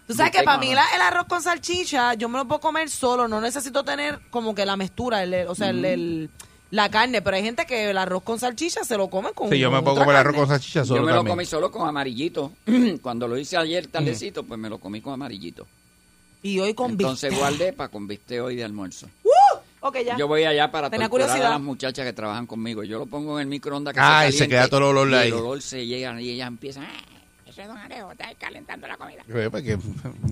Tú sabes Bistec, que para mí la- el arroz con salchicha, yo me lo puedo comer solo, no necesito tener como que la mezcla, el, el- o sea, el- Mm. el- la carne, pero hay gente que el arroz con salchicha se lo come con Sí, yo me puedo comer arroz carne. con salchicha yo solo me lo también. comí solo con amarillito cuando lo hice ayer tardecito pues me lo comí con amarillito Y hoy con entonces bistec. guardé para con bistec hoy de almuerzo Ok, ya. Yo voy allá para Tenía torturar a curiosidad. las muchachas que trabajan conmigo. Yo lo pongo en el microondas que Ah, y se caliente, queda todo el olor y ahí. el olor se llega y ellas empiezan... "Ah, ese Don Alejo, está calentando la comida. Eh, porque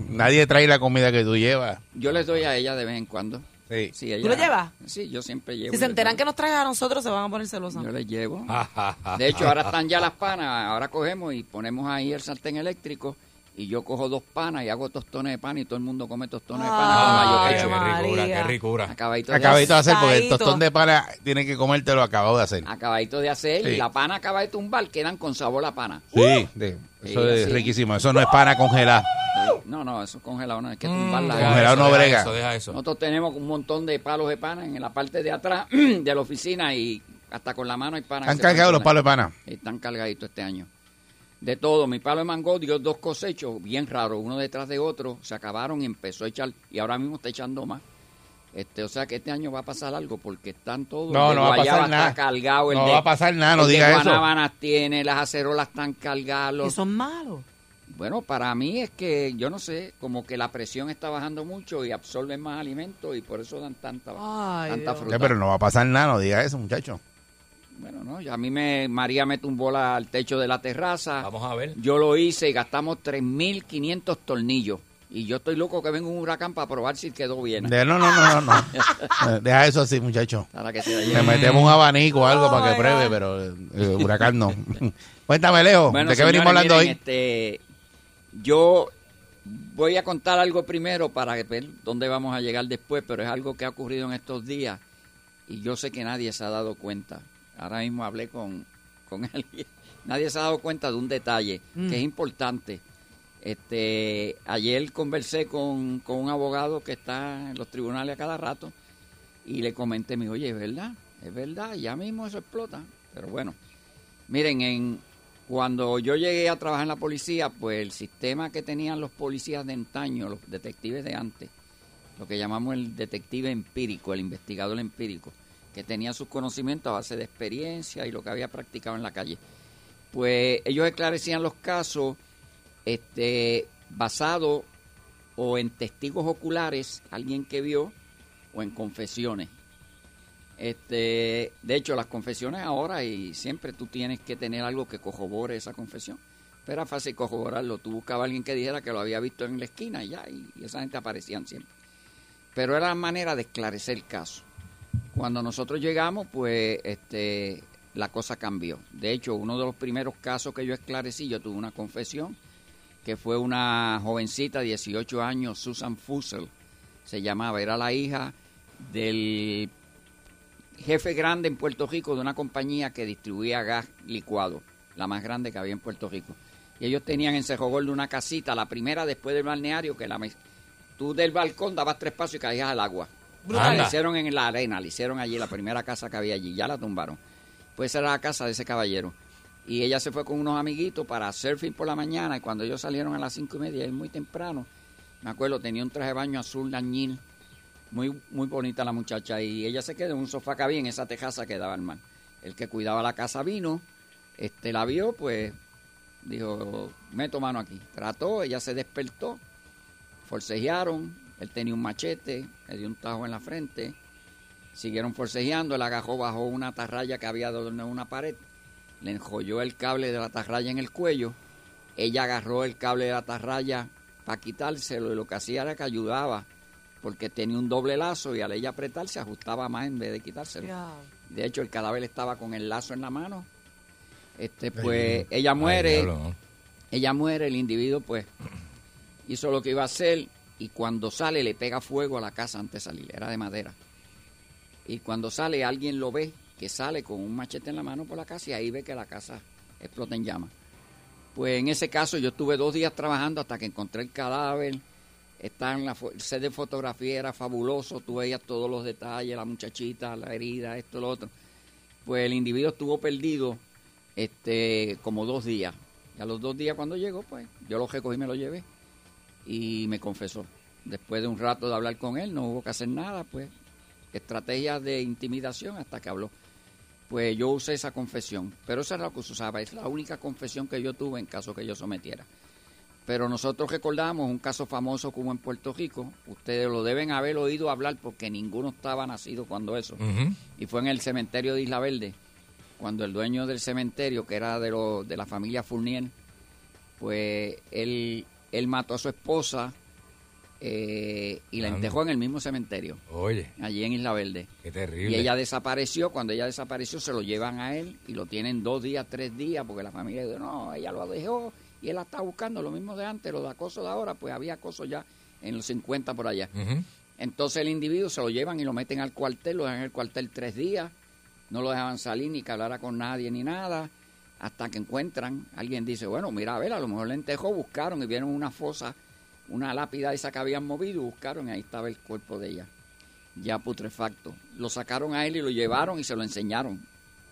nadie trae la comida que tú llevas. Yo les doy a ellas de vez en cuando. Sí. Sí, ellas- ¿Tú lo llevas? Sí, yo siempre llevo. Si se enteran doy. que nos traigan a nosotros, se van a poner celosas. Yo les llevo. De hecho, ahora están ya las panas. Ahora cogemos y ponemos ahí el sartén eléctrico y yo cojo dos panas y hago tostones de pan y todo el mundo come tostones de pan. Ay, con mayo Ay, ketchup. qué ricura, qué ricura. Acabadito de Acabadito de hacer, porque el tostón de pana tiene que comértelo acabado de hacer. Acabadito de hacer Sí. y la pana acaba de tumbar, quedan con sabor a pana. Sí, de- eso Sí, es así. riquísimo. Eso no es pana congelada. No, no, eso es congelado, no hay que Mm, tumbarla. Congelado no brega. Eso, deja eso. Nosotros tenemos un montón de palos de pana en la parte de atrás de la oficina y hasta con la mano hay pana. Han cargado los palos de pana. Están cargaditos este año. De todo, mi palo de mango dio dos cosechos bien raros, uno detrás de otro, se acabaron y empezó a echar, y ahora mismo está echando más. Este, o sea que este año va a pasar algo porque están todos. No, no va a pasar nada. Cargado, el No de- va a pasar nada, no diga eso. tiene, las acerolas están cargadas. los- Que son malos. bueno, para mí es que, yo no sé, como que la presión está bajando mucho y absorben más alimentos y por eso dan tanta, Ay, tanta fruta. Pero no va a pasar nada, no diga eso, muchacho. Bueno, no, ya a mí me, María me tumbó la, al techo de la terraza. Vamos a ver. Yo lo hice y gastamos 3.500 tornillos. Y yo estoy loco que venga un huracán para probar si quedó bien. De- no, no, no, no. no. Deja eso así, muchacho. Para que se la Le metemos un abanico o algo Oh, para que pruebe, God. pero eh, huracán no. Cuéntame, Leo, Bueno, ¿de qué venimos hablando miren, hoy? Este, yo voy a contar algo primero para ver dónde vamos a llegar después, pero es algo que ha ocurrido en estos días y yo sé que nadie se ha dado cuenta. Ahora mismo hablé con, con alguien. Nadie se ha dado cuenta de un detalle Mm. que es importante. Este, ayer conversé con, con un abogado que está en los tribunales a cada rato y le comenté, me dijo, oye, es verdad, es verdad, ya mismo eso explota. Pero bueno, miren, en, cuando yo llegué a trabajar en la policía, pues el sistema que tenían los policías de antaño, los detectives de antes, lo que llamamos el detective empírico, el investigador empírico, que tenía sus conocimientos a base de experiencia y lo que había practicado en la calle. Pues ellos esclarecían los casos este, basado o en testigos oculares, alguien que vio, o en confesiones. Este, de hecho, las confesiones ahora y siempre tú tienes que tener algo que corrobore esa confesión. Pero era fácil corroborarlo. Tú buscabas a alguien que dijera que lo había visto en la esquina y ya, y, esa gente aparecían siempre. Pero era manera de esclarecer el caso. Cuando nosotros llegamos, pues, este, la cosa cambió. De hecho, uno de los primeros casos que yo esclarecí, yo tuve una confesión, que fue una jovencita, 18 años, Susan Fussell, se llamaba, era la hija del jefe grande en Puerto Rico de una compañía que distribuía gas licuado, la más grande que había en Puerto Rico. Y ellos tenían en Cerro Gordo una casita, la primera después del balneario, que la tú del balcón dabas tres pasos y caías al agua. Brutal. La hicieron en la arena, la hicieron allí, la primera casa que había allí, ya la tumbaron. Pues era la casa de ese caballero. Y ella se fue con unos amiguitos para surfing por la mañana y cuando ellos salieron a las cinco y media, es muy temprano, me acuerdo, tenía un traje de baño azul dañil, muy, muy bonita la muchacha y ella se quedó en un sofá que había en esa tejaza que daba al mar. El que cuidaba la casa vino, este la vio, pues dijo, meto mano aquí. Trató, ella se despertó, forcejearon, él tenía un machete, le dio un tajo en la frente, siguieron forcejeando, él agarró bajo una tarraya que había en una pared, le enjolló el cable de la tarraya en el cuello, ella agarró el cable de la tarraya para quitárselo y lo que hacía era que ayudaba, porque tenía un doble lazo y al ella apretar se ajustaba más en vez de quitárselo. De hecho, el cadáver estaba con el lazo en la mano. Este, Ay, pues, ella ay, muere. diablo, ¿no? Ella muere, el individuo, pues, hizo lo que iba a hacer y cuando sale le pega fuego a la casa antes de salir. Era de madera. Y cuando sale, alguien lo ve que sale con un machete en la mano por la casa y ahí ve que la casa explota en llamas. Pues en ese caso yo estuve dos días trabajando hasta que encontré el cadáver. Está en la el set de fotografía, era fabuloso. Tú veías todos los detalles, la muchachita, la herida, esto, lo otro. Pues el individuo estuvo perdido este como dos días. Y a los dos días cuando llegó, pues yo lo recogí y me lo llevé. Y me confesó. Después de un rato de hablar con él, no hubo que hacer nada, pues estrategias de intimidación hasta que habló. Pues yo usé esa confesión. Pero esa era lo que se usaba. Es la única confesión que yo tuve en caso que yo sometiera. Pero nosotros recordamos un caso famoso como en Puerto Rico. Ustedes lo deben haber oído hablar porque ninguno estaba nacido cuando eso. Y fue en el cementerio de Isla Verde, cuando el dueño del cementerio, que era de, lo, de la familia Fournier, pues él, él mató a su esposa eh, y la enterró en el mismo cementerio, Oye, allí en Isla Verde. qué terrible. Y ella desapareció, cuando ella desapareció se lo llevan a él y lo tienen dos días, tres días, porque la familia dice, no, ella lo dejó y él la está buscando, lo mismo de antes, lo de acoso de ahora, pues había acoso ya en los 50 por allá. Entonces el individuo se lo llevan y lo meten al cuartel, lo dejan en el cuartel tres días, no lo dejaban salir ni que hablara con nadie ni nada, hasta que encuentran, alguien dice, bueno, mira, a ver, a lo mejor le entejó, buscaron y vieron una fosa, una lápida esa que habían movido, buscaron y ahí estaba el cuerpo de ella, ya putrefacto. Lo sacaron a él y lo llevaron y se lo enseñaron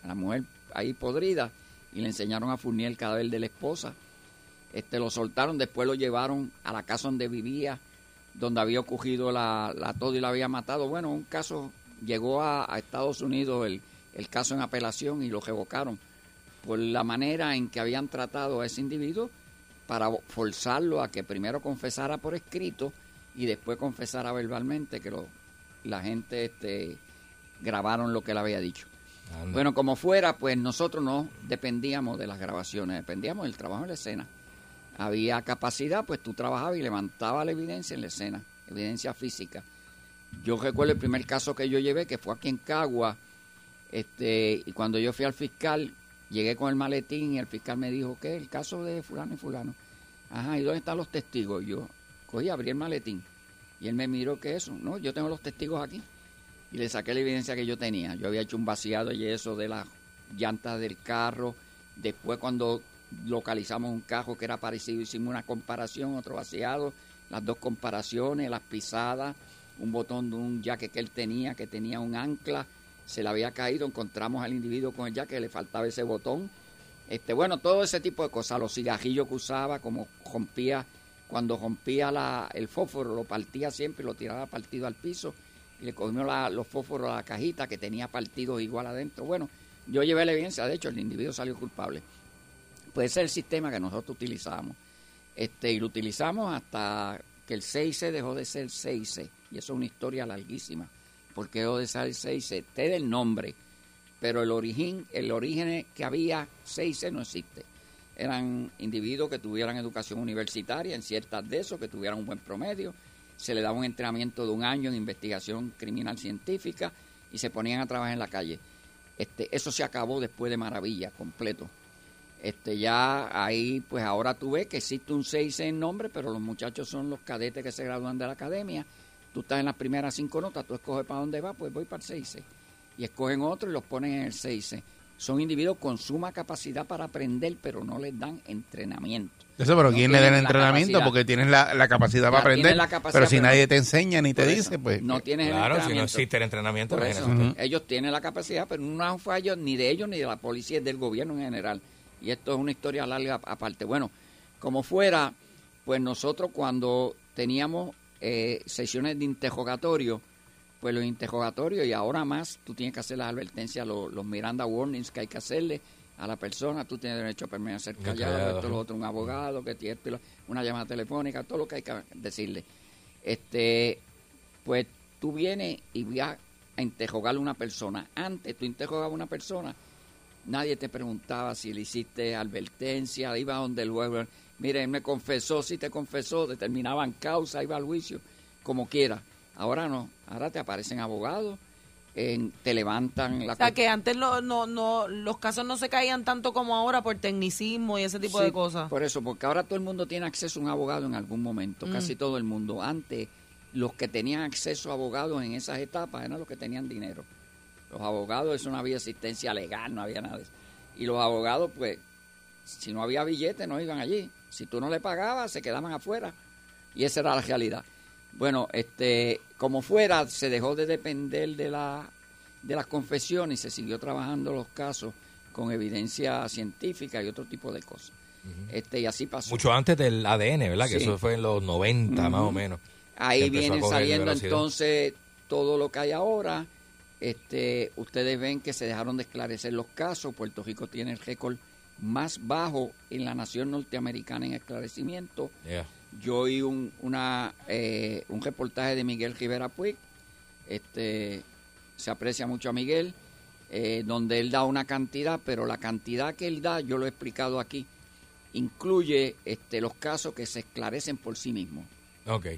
a la mujer ahí podrida y le enseñaron a Fournier el cadáver de la esposa. Este, lo soltaron, después lo llevaron a la casa donde vivía, donde había ocurrido la, la todo y la había matado. Bueno, un caso llegó a, a Estados Unidos el, el caso en apelación y lo revocaron por la manera en que habían tratado a ese individuo para forzarlo a que primero confesara por escrito y después confesara verbalmente que lo, la gente este, grabaron lo que él había dicho. Anda. Bueno, como fuera, pues nosotros no dependíamos de las grabaciones, dependíamos del trabajo en la escena. Había capacidad, pues tú trabajabas y levantabas la evidencia en la escena, evidencia física. Yo recuerdo el primer caso que yo llevé, que fue aquí en Cagua, este, y cuando yo fui al fiscal, llegué con el maletín y el fiscal me dijo, ¿qué? El caso de fulano y fulano. Ajá, ¿y dónde están los testigos? Yo cogí, abrí el maletín y él me miró, ¿qué es eso? No, yo tengo los testigos aquí y le saqué la evidencia que yo tenía. Yo había hecho un vaciado y eso de las llantas del carro. Después cuando localizamos un carro que era parecido, hicimos una comparación, otro vaciado, las dos comparaciones, las pisadas, un botón de un jaque que él tenía, que tenía un ancla, se le había caído, encontramos al individuo con el jaque, le faltaba ese botón. Este, bueno, todo ese tipo de cosas, los cigarrillos que usaba, como rompía, cuando rompía la, el fósforo, lo partía siempre lo tiraba partido al piso y le cogió la- los fósforos a la cajita que tenía partidos igual adentro. Bueno, yo llevé la evidencia, de hecho el individuo salió culpable. Pues ese es el sistema que nosotros utilizamos. Este, y lo utilizamos hasta que el 6C dejó de ser 6C. Y eso es una historia larguísima. Porque dejó de ser 6C. Te del nombre, pero el origen, el origen que había 6C no existe. Eran individuos que tuvieran educación universitaria en ciertas de esos, que tuvieran un buen promedio. Se le daba un entrenamiento de un año en investigación criminal científica y se ponían a trabajar en la calle. Este, eso se acabó después de Maravilla, completo. Este, ya ahí, pues ahora tú ves que existe un 6 en nombre, pero los muchachos son los cadetes que se gradúan de la academia. Tú estás en las primeras cinco notas, tú escoges para dónde va, pues voy para el 6 Y escogen otro y los ponen en el 6 Son individuos con suma capacidad para aprender, pero no les dan entrenamiento. Eso, pero No ¿quién le da el entrenamiento? capacidad. Porque tienes la, la capacidad para aprender. la capacidad, pero si pero nadie no- te enseña ni te dice, pues. no tienes el Claro, si no entrenamiento. existe el entrenamiento, Por eso, imagínate. ellos tienen la capacidad, pero no es un fallo ni de ellos ni de la policía, es del gobierno en general. Y esto es una historia larga aparte. Bueno, como fuera, pues nosotros cuando teníamos eh, sesiones de interrogatorio, pues los interrogatorios y ahora más, tú tienes que hacer las advertencias, los, los Miranda warnings que hay que hacerle a la persona, tú tienes derecho a permanecer callado, callado, esto, lo otro, un abogado, que tiene una llamada telefónica, todo lo que hay que decirle. Este, pues tú vienes y vas a interrogar a una persona. Antes tú interrogabas a una persona, nadie te preguntaba si le hiciste advertencia, iba donde el juez, mire, él me confesó, si te confesó, determinaban causa, iba al juicio, como quiera. Ahora no, ahora te aparecen abogados, en- te levantan la O sea, que antes no, no, no, los casos no se caían tanto como ahora por tecnicismo y ese tipo Sí, de cosas. Por eso, porque ahora todo el mundo tiene acceso a un abogado en algún momento, Mm. casi todo el mundo. Antes, los que tenían acceso a abogados en esas etapas eran los que tenían dinero. Los abogados, eso no había asistencia legal, no había nada de eso. Y los abogados, pues, si no había billete, no iban allí. Si tú no le pagabas, se quedaban afuera. Y esa era la realidad. Bueno, este, como fuera, se dejó de depender de la de las confesiones y se siguió trabajando los casos con evidencia científica y otro tipo de cosas. Este y así pasó. Mucho antes del ADN, ¿verdad? Que eso fue en los 90 más o menos. Ahí viene saliendo entonces todo lo que hay ahora. Este, ustedes ven que se dejaron de esclarecer los casos. Puerto Rico tiene el récord más bajo en la nación norteamericana en esclarecimiento. Yeah. Yo oí un, una, eh, un reportaje de Miguel Rivera Puig, este, se aprecia mucho a Miguel, eh, donde él da una cantidad, pero la cantidad que él da, yo lo he explicado aquí, incluye este, los casos que se esclarecen por sí mismos. Ok.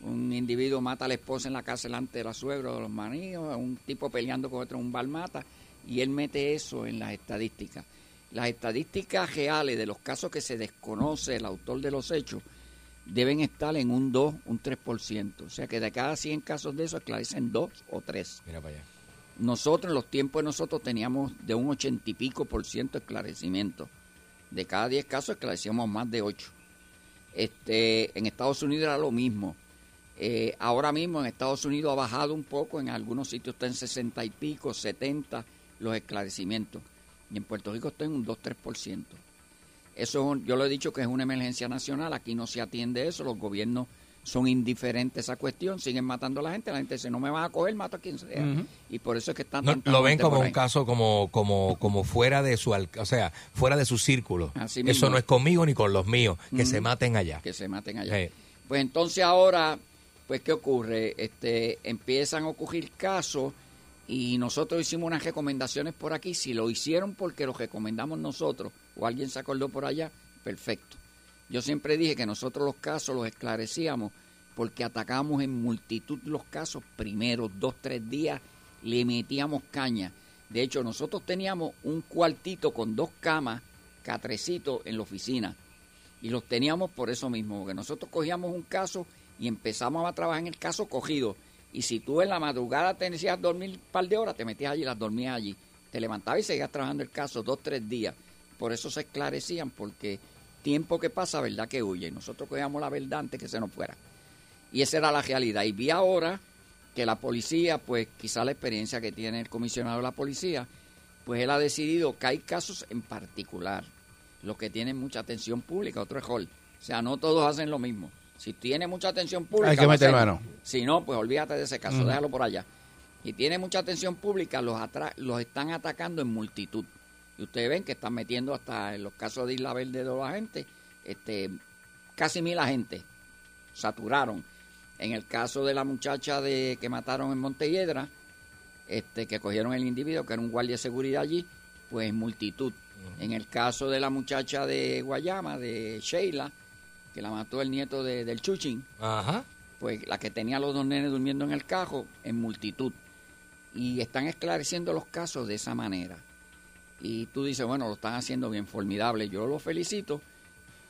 Un individuo mata a la esposa en la casa delante de la suegra o de los maníos, un tipo peleando con otro en un bar mata, y él mete eso en las estadísticas. Las estadísticas reales de los casos que se desconoce el autor de los hechos deben estar en un 2, un 3%. O sea que de cada 100 casos de eso esclarecen 2 o 3. Mira para allá. Nosotros, en los tiempos de nosotros, teníamos de un 80 y pico por ciento esclarecimiento. De cada 10 casos esclarecíamos más de 8. Este, en Estados Unidos era lo mismo. Eh, ahora mismo en Estados Unidos ha bajado un poco, en algunos sitios está en 60 y pico, 70 los esclarecimientos. Y en Puerto Rico está en un 2-3%. Eso es un- yo lo he dicho que es una emergencia nacional, aquí no se atiende eso, los gobiernos son indiferentes a esa cuestión, siguen matando a la gente, la gente dice, no me van a coger, mato a quien sea. Y por eso es que están No, lo ven como un caso como como como fuera de su al- o sea fuera de su círculo Así mismo. eso no es conmigo ni con los míos que se maten allá que se maten allá. Sí. Pues entonces ahora, pues ¿qué ocurre? Este, empiezan a ocurrir casos y nosotros hicimos unas recomendaciones por aquí. Si lo hicieron porque lo recomendamos nosotros o alguien se acordó por allá, perfecto. Yo siempre dije que nosotros los casos los esclarecíamos porque atacamos en multitud los casos primeros dos, tres días, le metíamos caña. De hecho, nosotros teníamos un cuartito con dos camas, catrecito en la oficina. Y los teníamos por eso mismo, porque nosotros cogíamos un caso y empezamos a trabajar en el caso cogido. Y si tú en la madrugada te decías dormir un par de horas, te metías allí, las dormías allí. Te levantabas y seguías trabajando el caso dos, tres días. Por eso se esclarecían, porque tiempo que pasa, verdad que huye. Y nosotros cogíamos la verdad antes que se nos fuera. Y esa era la realidad. Y vi ahora que la policía, pues quizá la experiencia que tiene el comisionado de la policía, pues él ha decidido que hay casos en particular, los que tienen mucha atención pública, otro es. O sea, no todos hacen lo mismo. Si tiene mucha atención pública, Hay que meter mano. Si no, pues olvídate de ese caso, déjalo por allá. Y tiene mucha atención pública, los, atra- los están atacando en multitud. Y ustedes ven que están metiendo hasta en los casos de Isla Verde de los agentes, este, casi mil agentes saturaron. En el caso de la muchacha de que mataron en Montelledra, este, que cogieron el individuo, que era un guardia de seguridad allí, pues multitud. En el caso de la muchacha de Guayama, de Sheila, que la mató el nieto de- del Chuchín, Ajá. pues la que tenía a los dos nenes durmiendo en el cajo, en multitud. y están esclareciendo los casos de esa manera. Y tú dices, bueno, lo están haciendo bien, formidable, yo los felicito,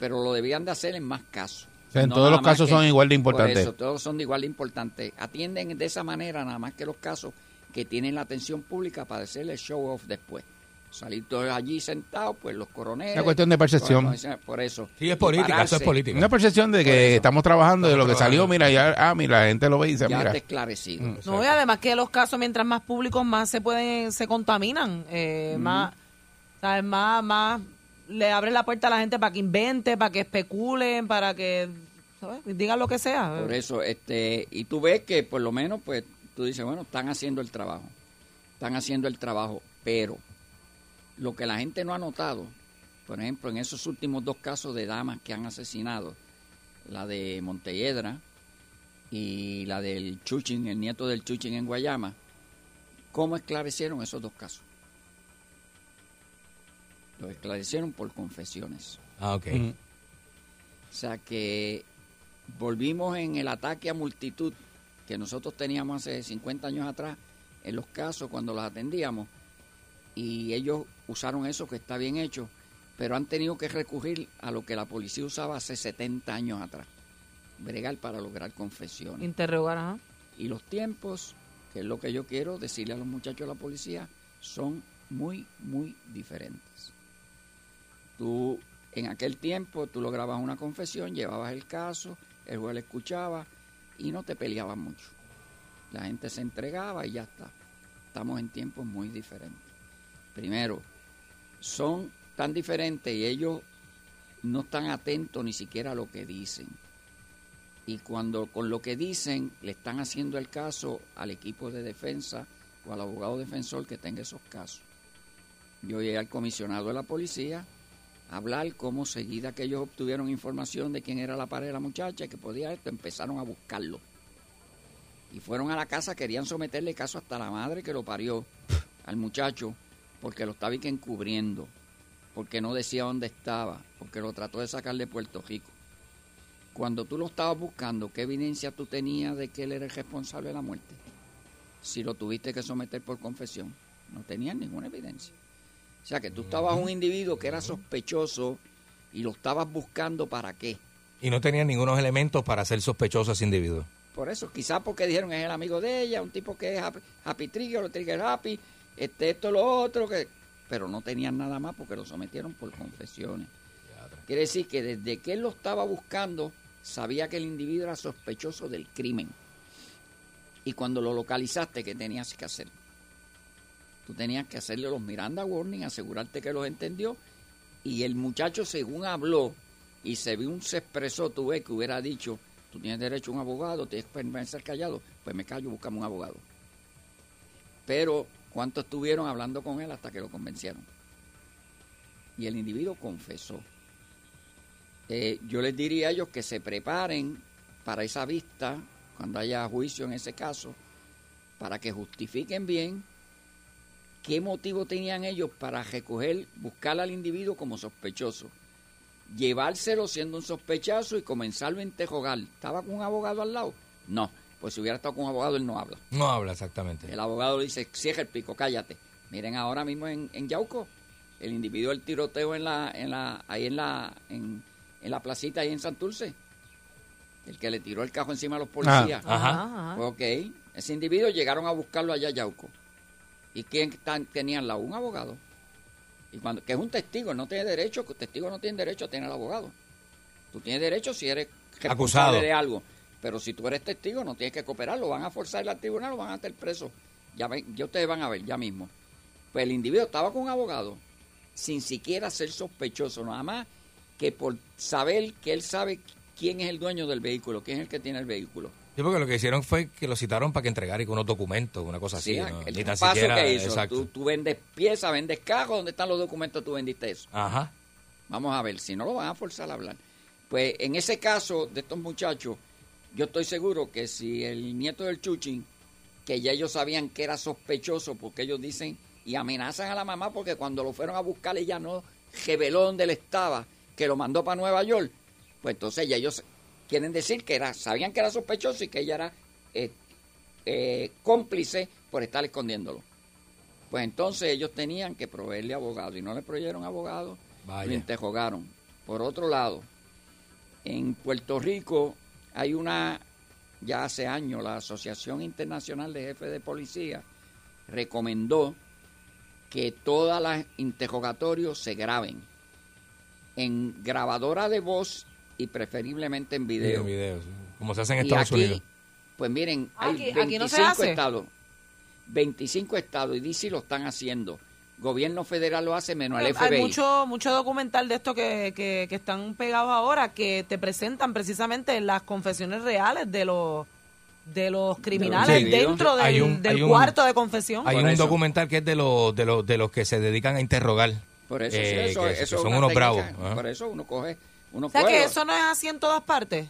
pero lo debían de hacer en más casos. O sea, en No todos los casos que- son igual de Por importantes. eso, todos son de igual de importantes. Atienden de esa manera nada más que los casos que tienen la atención pública para hacerle show off después. Salir todos allí sentados, pues los coroneles. Una cuestión de percepción. Por eso. Sí, es política, eso es política. Una percepción de que estamos trabajando de lo que salió, mira, ya, ah, mira, la gente lo ve y dice, Ya mira. está esclarecido. Mm. No, y además que los casos, mientras más públicos, más se pueden, se contaminan, eh, más, ¿sabes? más, más le abre la puerta a la gente para que invente, para que especulen, para que, ¿sabes? Digan lo que sea. Por eso, este, y tú ves que por lo menos, pues, tú dices, bueno, están haciendo el trabajo. Están haciendo el trabajo, pero lo que la gente no ha notado, por ejemplo, en esos últimos dos casos de damas que han asesinado, la de Montelledra y la del Chuchin, el nieto del Chuchin en Guayama, ¿cómo esclarecieron esos dos casos? Los esclarecieron por confesiones. Ah, ok. Mm. O sea que volvimos en el ataque a multitud que nosotros teníamos hace 50 años atrás en los casos cuando los atendíamos y ellos usaron eso que está bien hecho, pero han tenido que recurrir a lo que la policía usaba hace 70 años atrás, bregar para lograr confesiones. Interrogar, ajá. Y los tiempos, que es lo que yo quiero decirle a los muchachos de la policía, son muy, muy diferentes. Tú, en aquel tiempo, tú lograbas una confesión, llevabas el caso, el juez le escuchaba y no te peleaban mucho. La gente se entregaba y ya está. Estamos en tiempos muy diferentes. Primero, son tan diferentes y ellos no están atentos ni siquiera a lo que dicen y cuando con lo que dicen le están haciendo el caso al equipo de defensa o al abogado defensor que tenga esos casos. Yo llegué al comisionado de la policía a hablar cómo seguida que ellos obtuvieron información de quién era la pareja de la muchacha que podía esto, empezaron a buscarlo. Y fueron a la casa, querían someterle caso hasta la madre que lo parió al muchacho porque lo estaba encubriendo, porque no decía dónde estaba, porque lo trató de sacar de Puerto Rico cuando tú lo estabas buscando, ¿qué evidencia tú tenías de que él era el responsable de la muerte? Si lo tuviste que someter por confesión, no tenías ninguna evidencia. O sea que tú estabas un individuo que era sospechoso y lo estabas buscando para qué. Y no tenían ningunos elementos para ser sospechoso a ese individuo. Por eso, quizás porque dijeron es el amigo de ella, un tipo que es happy, happy trigger, o trigger happy, este, esto, lo otro, que pero no tenían nada más porque lo sometieron por confesiones. Quiere decir que desde que él lo estaba buscando, sabía que el individuo era sospechoso del crimen. Y cuando lo localizaste, ¿qué tenías que hacer? Tú tenías que hacerle los Miranda Warning, asegurarte que los entendió. Y el muchacho, según habló y según se expresó, tú ves que hubiera dicho, tú tienes derecho a un abogado, tienes que permanecer callado, pues me callo, buscame un abogado. Pero, ¿cuántos estuvieron hablando con él hasta que lo convencieron? Y el individuo confesó. Eh, yo les diría a ellos que se preparen para esa vista, cuando haya juicio en ese caso, para que justifiquen bien qué motivo tenían ellos para recoger, buscar al individuo como sospechoso, llevárselo siendo un sospechoso y comenzarlo a interrogar. ¿Estaba con un abogado al lado? No, pues si hubiera estado con un abogado él no habla. No habla exactamente. El abogado le dice, cierra el pico, cállate. Miren ahora mismo en, en Yauco, el individuo del tiroteo en la, en la, ahí en la, en, en la placita ahí en Santurce. El que le tiró el cajo encima a los policías. Ajá. Ajá, ajá. Ok, ese individuo llegaron a buscarlo allá a Yauco. ¿Y quién tan- tenía al lado? Un abogado. Y cuando, que es un testigo, no tiene derecho, que testigo no tiene derecho a tener al abogado. Tú tienes derecho si eres Acusado. de algo. Pero si tú eres testigo, no tienes que cooperar, lo van a forzar al tribunal, lo van a hacer preso. Ya, ven, ya ustedes van a ver, ya mismo. Pues el individuo estaba con un abogado, sin siquiera ser sospechoso, nada más que por saber que él sabe quién es el dueño del vehículo, quién es el que tiene el vehículo. Sí, porque lo que hicieron fue que lo citaron para que entregara unos documentos, una cosa así. Sí, ¿no? el Ni tan paso siquiera- que hizo. Tú, tú vendes piezas, vendes carros, ¿dónde están los documentos? Tú vendiste eso. Ajá. Vamos a ver, si no lo van a forzar a hablar. Pues en ese caso de estos muchachos, yo estoy seguro que si el nieto del Chuchin, que ya ellos sabían que era sospechoso, porque ellos dicen y amenazan a la mamá porque cuando lo fueron a buscar ella no reveló dónde él estaba, que lo mandó para Nueva York, pues entonces ya ellos quieren decir que era, sabían que era sospechoso y que ella era eh, eh, cómplice por estar escondiéndolo. Pues entonces ellos tenían que proveerle abogado y no le proveyeron abogado, Vaya. lo interrogaron. Por otro lado, en Puerto Rico hay una, ya hace años, la Asociación Internacional de Jefes de Policía recomendó que todas las interrogatorios se graben en grabadora de voz y preferiblemente en video. En video, sí. Como se hace en Y Estados aquí, Unidos. Pues miren, hay Aquí- 25 aquí no estados. 25 estados y DC lo están haciendo. Gobierno federal lo hace menos el Hay FBI. mucho, mucho documental de esto que, que, que están pegados ahora que te presentan precisamente las confesiones reales de los de los criminales Sí. dentro del, Hay un- del hay un- cuarto de confesión. Hay Por un eso. documental que es de los, de los de los que se dedican a interrogar. Por eso, sí, Eh, eso, que- eso que es son unos técnica. bravos. ¿ah? Por eso uno coge, uno o sea coge- que eso no es así en todas partes.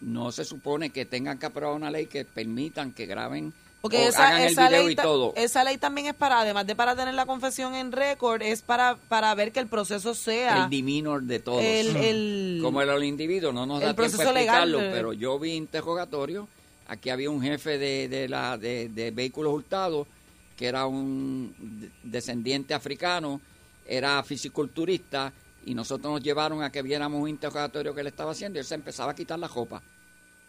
no se supone que tengan que aprobar una ley que permitan que graben Porque o esa, hagan el esa video ley, y ta- todo. esa ley también es para, además de para tener la confesión en récord, es para, para ver que el proceso sea el demeanor de todos. el, el- Como el, individuo, no nos el da tiempo a legal, explicarlo, pero yo vi interrogatorio. Aquí había un jefe de, de la, de, de vehículos hurtados que era un de- descendiente africano, era fisiculturista y nosotros nos llevaron a que viéramos un interrogatorio que él estaba haciendo y él se empezaba a quitar la ropa.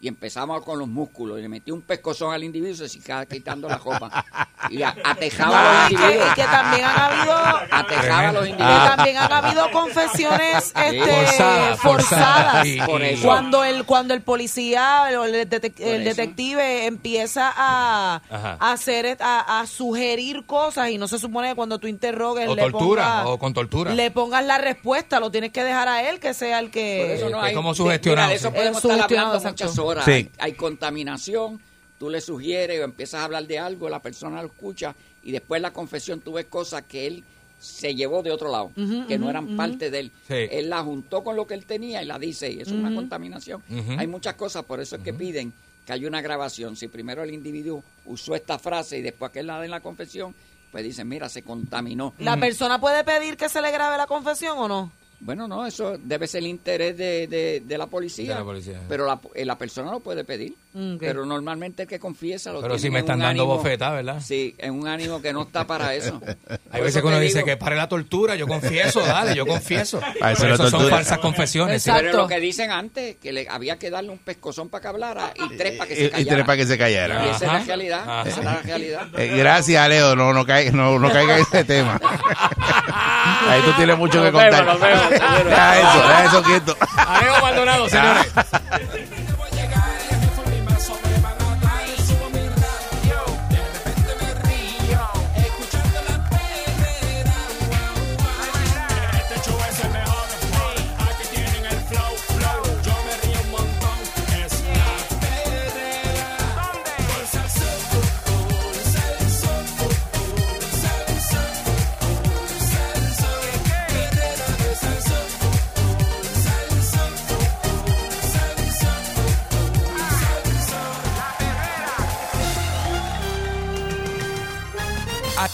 Y empezamos con los músculos y le metí un pescozón al individuo y se seguía quitando la ropa. Y a- atejaba No, a los que, individuos. y que también han habido Atejaba a los que individuos. también han habido confesiones este, Forzadas, forzadas. Y- Por y- eso. cuando el cuando el policía o el, detec- el eso. detective empieza a, hacer a, a sugerir cosas y no se supone que cuando tú interrogues O le tortura, pongas- o con tortura. le pongas la respuesta lo tienes que dejar a él que sea el que Por eso no hay- como sugestionado, mira, eso podemos estar hablando muchas horas. Sí. Hay, hay contaminación, tú le sugieres o empiezas a hablar de algo, la persona lo escucha y después la confesión tú ves cosas que él se llevó de otro lado, que no eran parte de él. Sí. Él la juntó con lo que él tenía y la dice, y eso es una contaminación. Hay muchas cosas, por eso es que piden que haya una grabación. Si primero el individuo usó esta frase y después que él la den la confesión, pues dicen, mira, se contaminó. la persona puede pedir que se le grabe la confesión o no Bueno, no, eso debe ser el interés de, de, de la policía. De la policía. Pero la, eh, la persona lo puede pedir. Mm. Pero normalmente el que confiesa lo Pero tiene si me están dando ánimo- bofetas, ¿verdad? Sí, en un ánimo que no está para eso. Hay veces que uno dice digo, que pare la tortura, yo confieso, dale, yo confieso. Eso son falsas confesiones. sí. Exacto. Pero lo que dicen antes, que le había que darle un pescozón para que hablara y tres para que se Y, y callara. tres para que se Y callara. esa es la realidad. Ajá. Esa es la realidad. Eh, gracias, Leo. No, no, caiga, no, no caiga en ese tema. Ahí tú tienes mucho que Nos vemos, contar. nos vemos, seguro. Deja eso, deja eso quieto. Alejo Maldonado, señores.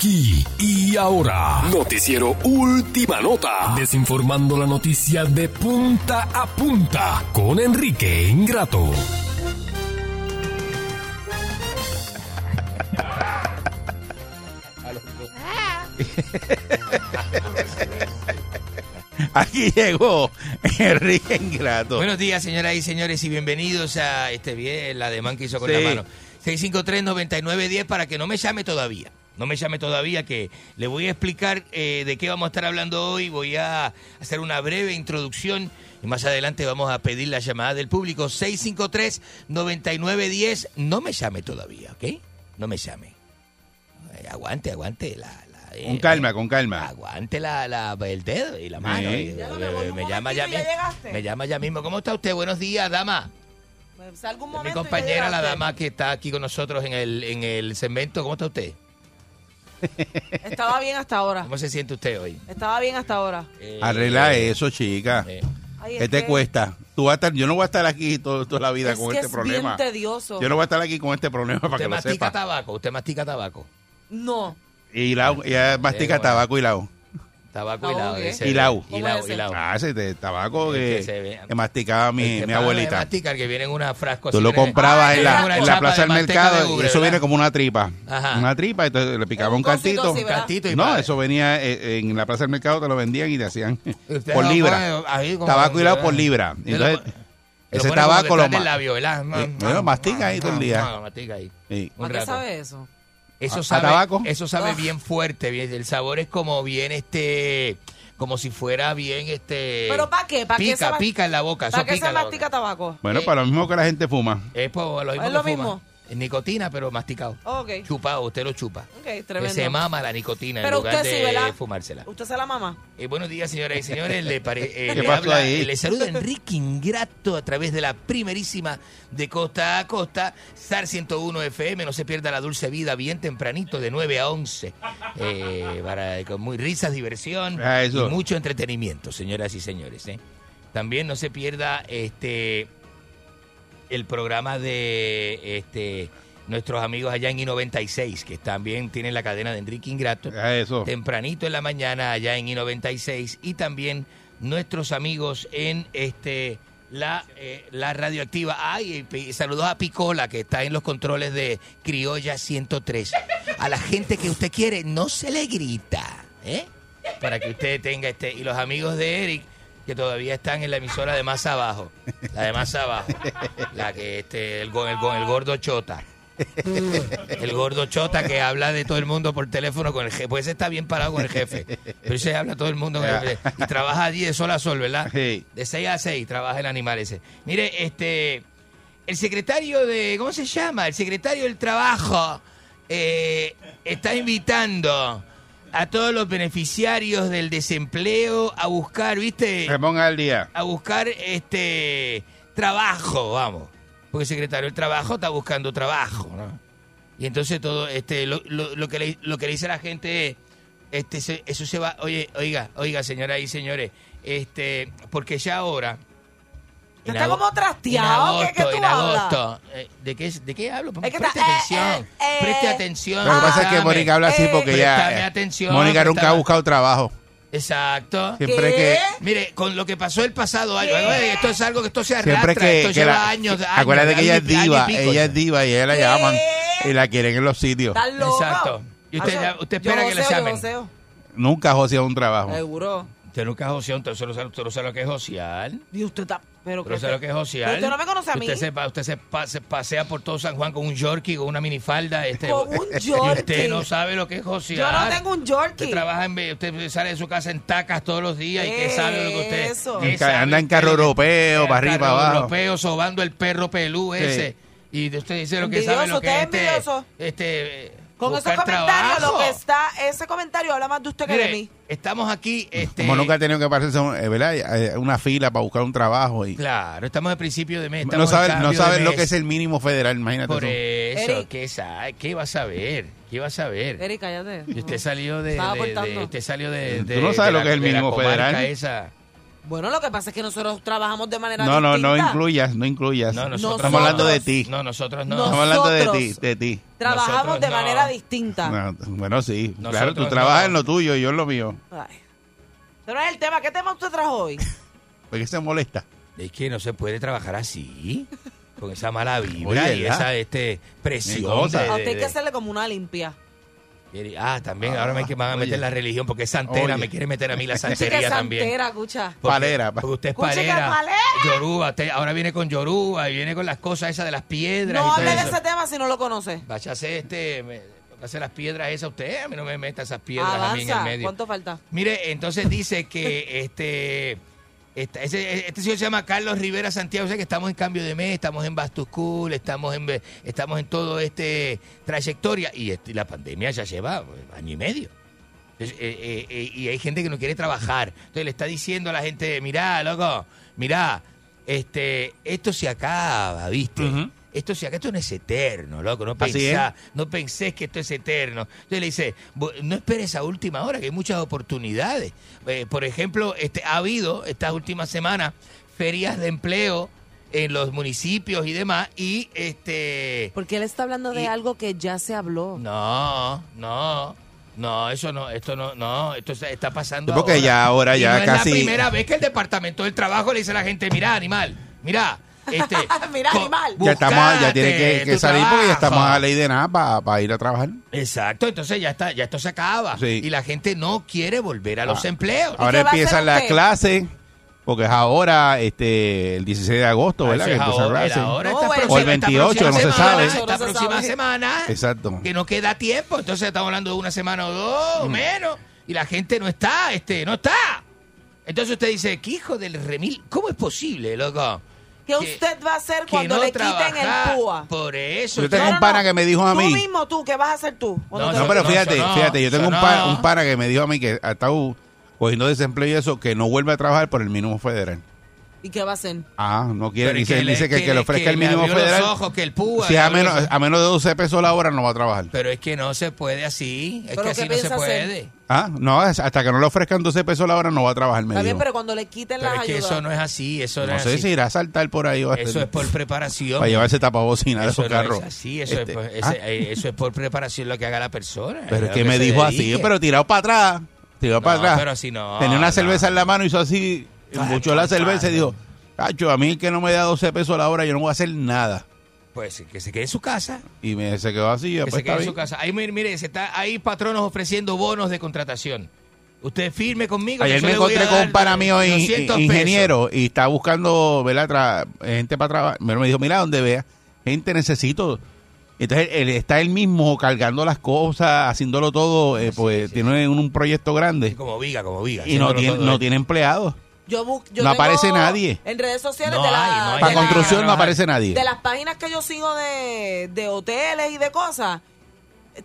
Aquí y ahora. Noticiero Última Nota. Desinformando la noticia de punta a punta con Enrique Ingrato. Aquí llegó Enrique Ingrato. Buenos días, señoras y señores, y bienvenidos a este bien, la demanda que hizo con Sí. la mano. 653-9910 para que no me llame todavía. No me llame todavía, que le voy a explicar eh, de qué vamos a estar hablando hoy. Voy a hacer una breve introducción y más adelante vamos a pedir la llamada del público. 653-9910. No me llame todavía, ¿ok? No me llame. Eh, aguante, aguante. La, la- eh, Con calma, con calma. Aguante la, la- el dedo y la mano. Sí. y- Ya no, mi amor, un me llama ya. Me llama ya mismo. ¿Cómo está usted? Buenos días, dama. Pues, salga un Mi compañera, la dama que está aquí con nosotros en el, en el segmento. ¿Cómo está usted? estaba bien hasta ahora ¿Cómo se siente usted hoy? estaba bien hasta ahora Eh, Arregla eh, eso, chica. eh, Ay, ¿Qué te que- cuesta? Tú vas a estar, yo no voy a estar aquí todo- toda la vida es con que este es problema. bien tedioso Yo no voy a estar aquí con este problema para Usted que lo mastica sepa. tabaco. Usted mastica tabaco. no Y la, ella mastica bueno. tabaco y la Tabaco hilado. Hilao. ¿Cómo Hilao, es ese? hilao. Ah, ese de tabaco que que, se ve. que masticaba mi, que mi paga de abuelita. masticar, que viene en una frasco Tú lo comprabas Ah, en la, en la plaza de del de mercado y ubre, eso ¿verdad? viene como una tripa. Ajá. Una tripa, entonces le picaba Un un cantito. Cantito y No, eso venía eh, en la plaza del mercado, te lo vendían y te hacían por libra. ahí Tabaco hilado por libra. Entonces, ese tabaco lo labio, ¿verdad? Eh, bueno, mastica ahí todo el día. Mastica ahí. Sí. Un ¿A qué rato. sabe eso? Eso ¿A- a sabe, tabaco? Eso sabe Ugh. bien fuerte, bien, el sabor es como bien este como si fuera bien este ¿Pero para qué? ¿Para qué pica, se ma- pica en la boca, eso ¿Para qué se mastica tabaco? Bueno, Eh, para lo mismo que la gente fuma. Es por lo mismo ¿Es lo que fuma. mismo? Nicotina, pero masticado. Ok. Chupado, usted lo chupa. Ok, Que tremendo. se mama la nicotina Pero en lugar usted sí, de ¿verdad? fumársela. ¿Usted se la mama? Eh, buenos días, señoras y señores. Le, pare- eh, eh, le saluda Enrique Ingrato a través de la primerísima de costa a costa, SAR 101 FM. No se pierda la dulce vida bien tempranito, de 9 a 11. Eh, para, con muy risas, diversión Ah, eso. y mucho entretenimiento, señoras y señores. ¿eh? También no se pierda este el programa de este nuestros amigos allá en I96, que también tienen la cadena de Enrique Ingrato Ah, Eso. tempranito en la mañana allá en I96 y también nuestros amigos en este la, eh, la radioactiva. Ay, saludos a Picola que está en los controles de Criolla 103. A la gente que usted quiere no se le grita, ¿eh? Para que usted tenga este y los amigos de Eric que todavía están en la emisora de más abajo, la de más abajo, la que este el, el, el gordo chota. El gordo chota que habla de todo el mundo por teléfono con el jefe. Pues ese está bien parado con el jefe. Pero ese habla todo el mundo con el jefe. Y trabaja allí de sol a sol, ¿verdad? Sí. De 6 a 6 trabaja el animal ese. Mire, este. El secretario de. ¿Cómo se llama? El secretario del trabajo eh, está invitando a todos los beneficiarios del desempleo a buscar, ¿viste? Se ponga al día. a buscar este trabajo, vamos. Porque el secretario del trabajo está buscando trabajo, ¿no? Y entonces todo, este, lo, lo- lo que le, lo que le dice la gente es, este, se- eso se va, oye, oiga, oiga, señoras y señores, este, porque ya ahora. Está como trasteado, En ¿qué- qué agosto, tú en hablas? agosto. eh, ¿De qué, ¿De qué hablo? Es que preste está- eh, atención, eh, eh. preste atención. Lo que pasa es que. Mónica habla así porque ya. atención, Mónica nunca ha buscado trabajo. Exacto. Siempre ¿Qué? que. Mire, con lo que pasó el pasado año, ¿Qué? esto es algo que esto se arrastra, Siempre que, esto que lleva la- años, años, acuérdate que ella es diva, pico, ella es diva y ella la ¿Qué? llaman y la quieren en los sitios. Exacto. Y usted, Ah, ya- usted yo espera que le joseo, yo llamen. joseo. Nunca joseó un trabajo. Seguro. Usted nunca usted solo sabe, usted no sabe lo que es josear. Y usted está... Pero Pero sabe lo que es. Pero usted no me conoce a mí. Usted se, pa- usted se, pa- se pasea por todo San Juan con un yorkie, con una minifalda. Este, Con un Y yorkie. usted no sabe lo que es josear. Yo no tengo un Usted Yorkie. trabaja en, usted sale de su casa en tacas todos los días y que ¿Qué sabe lo que usted eso? qué sabe anda en usted carro europeo, para arriba, abajo. europeo, sobando el perro pelú Sí. ese. Y usted dice lo que sabe lo Envidioso, que es usted es este, envidioso. Con esos buscar comentarios, lo que está... Ese comentario habla más de usted que de mí. estamos aquí, este, Como nunca ha tenido que pasarse eh, ¿verdad? Eh, una fila para buscar un trabajo. y claro, estamos a principio de mes. No estamos saben, no cambio de saben lo mes. que es el mínimo federal, imagínate. Por eso. eso, Eric. ¿qué, sabe? ¿qué va a saber? ¿Qué va a saber? Eric, cállate. Y usted salió de, Estaba de- de- aportando. usted salió de, Tú no sabes de lo la- que es el de la mínimo comarca federal. Esa. Bueno, lo que pasa es que nosotros trabajamos de manera No, no, no incluyas, no incluyas. No, nosotros Estamos hablando de Nosotros. ti. No, nosotros no. No. Estamos hablando de ti, Nosotros. de ti. Trabajamos Nosotros de no. manera distinta. No, bueno, sí. Nosotros claro, tú no. trabajas en lo tuyo y yo en lo mío. Ay. Pero es el tema. ¿Qué tema usted trajo hoy? ¿Por qué se molesta? Es que no se puede trabajar así. Con esa mala vibra Oye, y esa este, presión. de- A usted hay que hacerle como una limpia. Ah, también, ahora me que van a oye. meter la religión porque es santera, Oye. me quiere meter a mí la Sí santería también. santera, escucha. Porque- Palera. Porque usted es palera. palera. Yoruba, usted ahora viene con Yoruba y viene con las cosas esas de las piedras No hable de ese tema si no lo conoce. Hacer este, me, hacer las piedras esas usted, a mí no me meta esas piedras a mí en el Avanza. medio. ¿Cuánto falta? Mire, entonces dice que este, ese- este señor se llama Carlos Rivera Santiago, o sea que estamos en cambio de mes, estamos en School, estamos en estamos en todo este trayectoria y este- la pandemia ya lleva pues, año y medio. Eh, eh, eh, y hay gente que no quiere trabajar. Entonces le está diciendo a la gente, mirá, loco, mirá, este, esto se acaba, ¿viste? Ujú. Esto se acaba, esto no es eterno, loco, no Así pensá, no pensés que esto es eterno. Entonces le dice, "Vo- no esperes a última hora, que hay muchas oportunidades. Eh, por ejemplo, este, ha habido estas últimas semanas ferias de empleo en los municipios y demás, y este... Porque él está hablando de Y- algo que ya se habló. No, no. No, eso no, esto no, no, esto está- pasando porque ahora. ya ahora Y ya no es casi- la primera vez que el departamento del trabajo le dice a la gente, mira, animal, mira, este, Mira, animal. Ya estamos, ya tiene que, salir porque ya estamos a ley de nada para ir a trabajar. Exacto, entonces ya está, ya esto se acaba Sí. y la gente no quiere volver a los Ah. empleos. Ahora empiezan las clases, porque es ahora, este, el 16 de agosto, ¿verdad? Eso que ahora, clase. ahora, No, próxima- O el esta 28, no se semana, sabe. Esta No próxima sabe. semana, Exacto. que no queda tiempo, entonces estamos hablando de una semana o dos, Mm. o menos, y la gente no está, este, no está. Entonces usted dice, ¿qué hijo del remil? ¿Cómo es posible, loco? ¿Qué usted va a hacer cuando no le quiten el púa? Por eso. Yo tengo No, un pana no. que me dijo a Tú mí. mismo, tú, ¿qué vas a hacer tú? No, te No, lo pero fíjate, fíjate, yo tengo un, pa- un pana que me dijo a mí que ha estado cogiendo desempleo y eso, que no vuelve a trabajar por el mínimo federal. ¿Y qué va a hacer? Ah, no quiere. Pero Dice, que le- dice que, le ofrezca el mínimo los federal. ojos, que el púa, si a menos, los- a menos de 12 pesos la hora no va a trabajar. Pero es que no se puede así, es ¿Pero que qué así no se puede. Ah, no, hasta que no le ofrezcan 12 pesos la hora no va a trabajar, me Está bien, pero cuando le quiten Pero las es que ayudas. eso no es así, eso no, No es sé así. si irá a saltar por ahí o a Eso es por preparación. para llevarse tapabocina de Eso esos no carros. es así, eso, Este, es, por- ese- ah, eh, eso es por preparación lo que haga la persona. pero es que me dijo así, pero tirado para atrás. Tirado para atrás. pero así no, Tenía una no. cerveza en la mano, hizo así, embuchó la cerveza y dijo, Cacho, a mí el que no me da 12 pesos la hora, yo no voy a hacer nada. Pues que se quede en su casa. Y me, se quedó así, Que pues se quede en bien. su casa. Ahí, mire, mire, se está, hay patronos ofreciendo bonos de contratación. Usted firme conmigo. Ayer me encontré con un pana mío in- 200 pesos. ingeniero y está buscando ¿verdad? Tra- gente para trabajar. Me dijo, mira, donde vea, gente necesito. Entonces él está él mismo cargando las cosas, haciéndolo todo, eh, pues tiene un, un proyecto grande Como viga, como viga. y no tiene, no él. tiene empleados. Yo bu- yo No tengo aparece nadie. En redes sociales No de, la, hay, no hay Para de la- construcción no aparece nadie. de las páginas que yo sigo de, de hoteles y de cosas,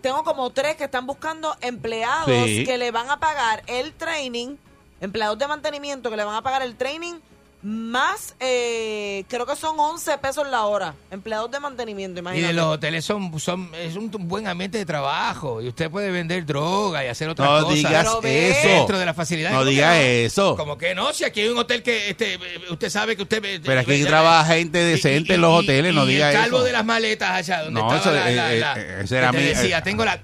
tengo como tres que están buscando empleados Sí. que le van a pagar el training, empleados de mantenimiento que le van a pagar el training más, eh, creo que son 11 pesos la hora, empleados de mantenimiento, Y imagínate. de los hoteles son, son es un buen ambiente de trabajo y usted puede vender droga y hacer otras No cosas digas Pero ve- eso. dentro de las facilidades. No ¿Cómo que diga no? eso. Como que no, si aquí hay un hotel que este, usted sabe que usted... Pero aquí trabaja gente decente en los hoteles, no y diga el calvo eso. de las maletas allá donde No, estaba eso, la, la- eh, la- eh, ese era que te mi- decía, eh, tengo la...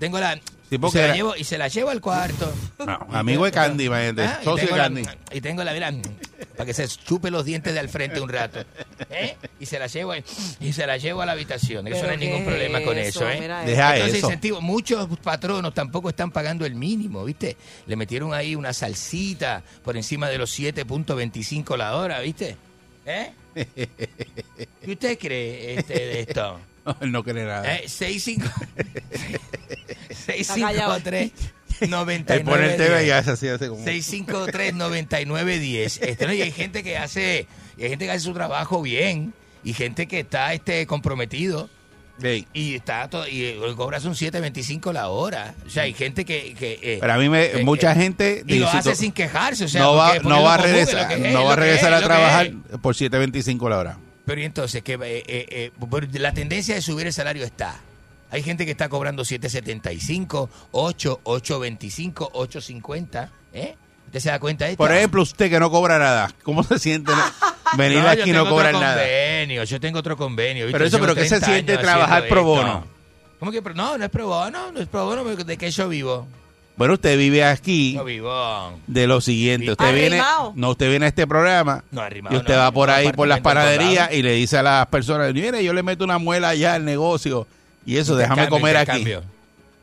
Tengo la... Sí, y, se la era- llevo, y se la llevo al cuarto. No, amigo de Candy, imagínate, Ah, socio de tengo la- Candy. y tengo la, mira, para que se chupe los dientes de al frente un rato. ¿eh? Y se la llevo ahí, y se la llevo a la habitación. Eso no hay ¿qué ningún problema con eso? ¿eh? Deja Entonces, eso. incentivo, muchos patronos tampoco están pagando el mínimo, ¿viste? Le metieron ahí una salsita por encima de los 7.25 la hora, ¿viste? ¿Eh? ¿Qué usted cree este, de esto? No, él no cree nada. ¿Eh? 65 Está callado. 653 Él 99 pone el TV y hace así, hace como... 653-9910. Este, ¿no? Y hay gente que hace, y hay gente que hace su trabajo bien, y gente que está este comprometido, Ey, y está todo, y eh, cobras un 7.25 la hora. O sea, hay gente que. que eh, Pero a mí me, eh, mucha eh, gente y lo hace sin quejarse. O sea, no va, porque- porque no va a regresar, que es, no va a lo que regresar es, a trabajar por 7.25 la hora. Pero y entonces, que eh, eh, eh, la tendencia de subir el salario está. Hay gente que está cobrando 7.75, 8, 8.25, 8.50. ¿Eh? ¿Usted se da cuenta de esto? Por ejemplo, usted que no cobra nada, ¿cómo se siente venir No, aquí y no cobrar nada? convenio, yo tengo otro convenio. ¿viste? Pero eso, pero ¿qué se 30 siente trabajar pro bono? ¿Cómo que No, no es pro bono, no es pro bono, porque ¿de qué yo vivo? Bueno, usted vive aquí Yo vivo. de lo siguiente. Usted viene, no, usted viene a este programa No, arrimado, y usted no, va por no, ahí por las panaderías y le dice a las personas, mire, yo le meto una muela allá al negocio y eso, déjame comer aquí.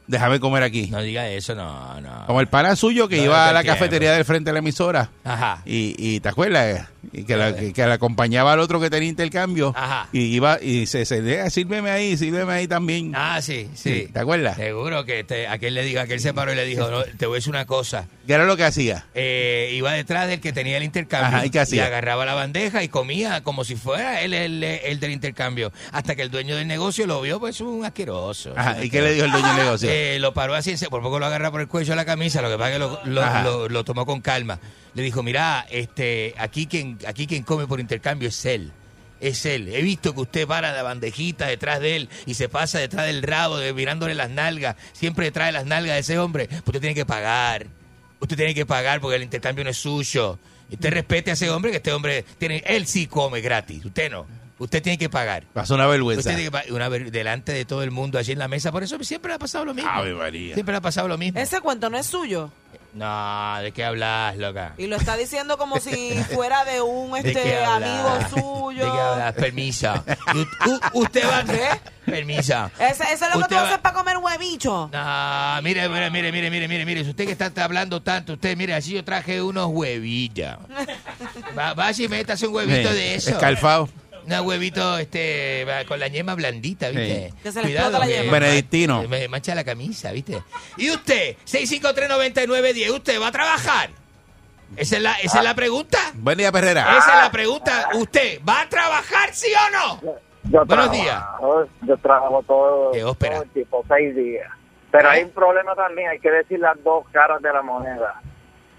Déjame comer aquí. No diga eso, no, no. Como el pana suyo que No, iba no a la entiendo. cafetería del frente de la emisora Ajá. y, y ¿te acuerdas? Y que, la, que, que le acompañaba al otro que tenía intercambio Ajá. y iba y se, se "Eh, sírveme ahí, sírveme ahí también. Ah, sí, sí. ¿Te acuerdas? Seguro que te, aquel le dijo, aquel se paró y le dijo, no, te voy a decir una cosa. ¿Qué era lo que hacía? Eh, iba detrás del que tenía el intercambio Ajá, ¿y qué hacía? agarraba la bandeja y comía como si fuera él el, el del intercambio. Hasta que el dueño del negocio lo vio, pues es un asqueroso. Ajá, ¿y qué le dijo el dueño del negocio? Eh, lo paró así, por poco lo agarra por el cuello de la camisa, lo que pasa es que lo, lo- Ajá. lo- lo tomó con calma. Le dijo, mira, este, aquí quien, aquí quien come por intercambio es él. Es él. He visto que usted para la bandejita detrás de él y se pasa detrás del rabo, de, mirándole las nalgas. Siempre trae las nalgas de ese hombre. Usted tiene que pagar. Usted tiene que pagar porque el intercambio no es suyo. Y Usted respete a ese hombre, que este hombre tiene, él sí come gratis. Usted no. Usted tiene que pagar. Pasó una vergüenza. Usted tiene que pagar una ver- delante de todo el mundo allí en la mesa. Por eso siempre le ha pasado lo mismo. Ave María. Siempre le ha pasado lo mismo. Ese cuento no es suyo. No, ¿de qué hablas, loca? Y lo está diciendo como si fuera de un ¿De qué este amigo hablas? suyo. ¿De qué hablas? Permisa. U- u- ¿Usted va a qué? Permisa. Ese, ese es lo que Usted tú va- haces para comer huevicho. Ah, mire, mire, mire, mire, mire, mire, mire, si usted que está hablando tanto, usted, mire, así yo traje unos huevillas. Va, va y métase un huevito de eso. escalfado. Un huevito este, va, con la yema blandita, ¿viste? Sí. Que se le explota la yema. Benedictino. Me, mancha la camisa, ¿viste? ¿Y usted? 6539910, ¿usted va a trabajar? Esa es la, esa es la pregunta. Buen día, Perrera. Esa es la pregunta. ¿Usted va a trabajar, sí o no? Yo Buenos trabajo, Yo trabajo todo, Qué ópera. todo el tiempo, seis días. Pero hay un problema también, hay que decir las dos caras de la moneda.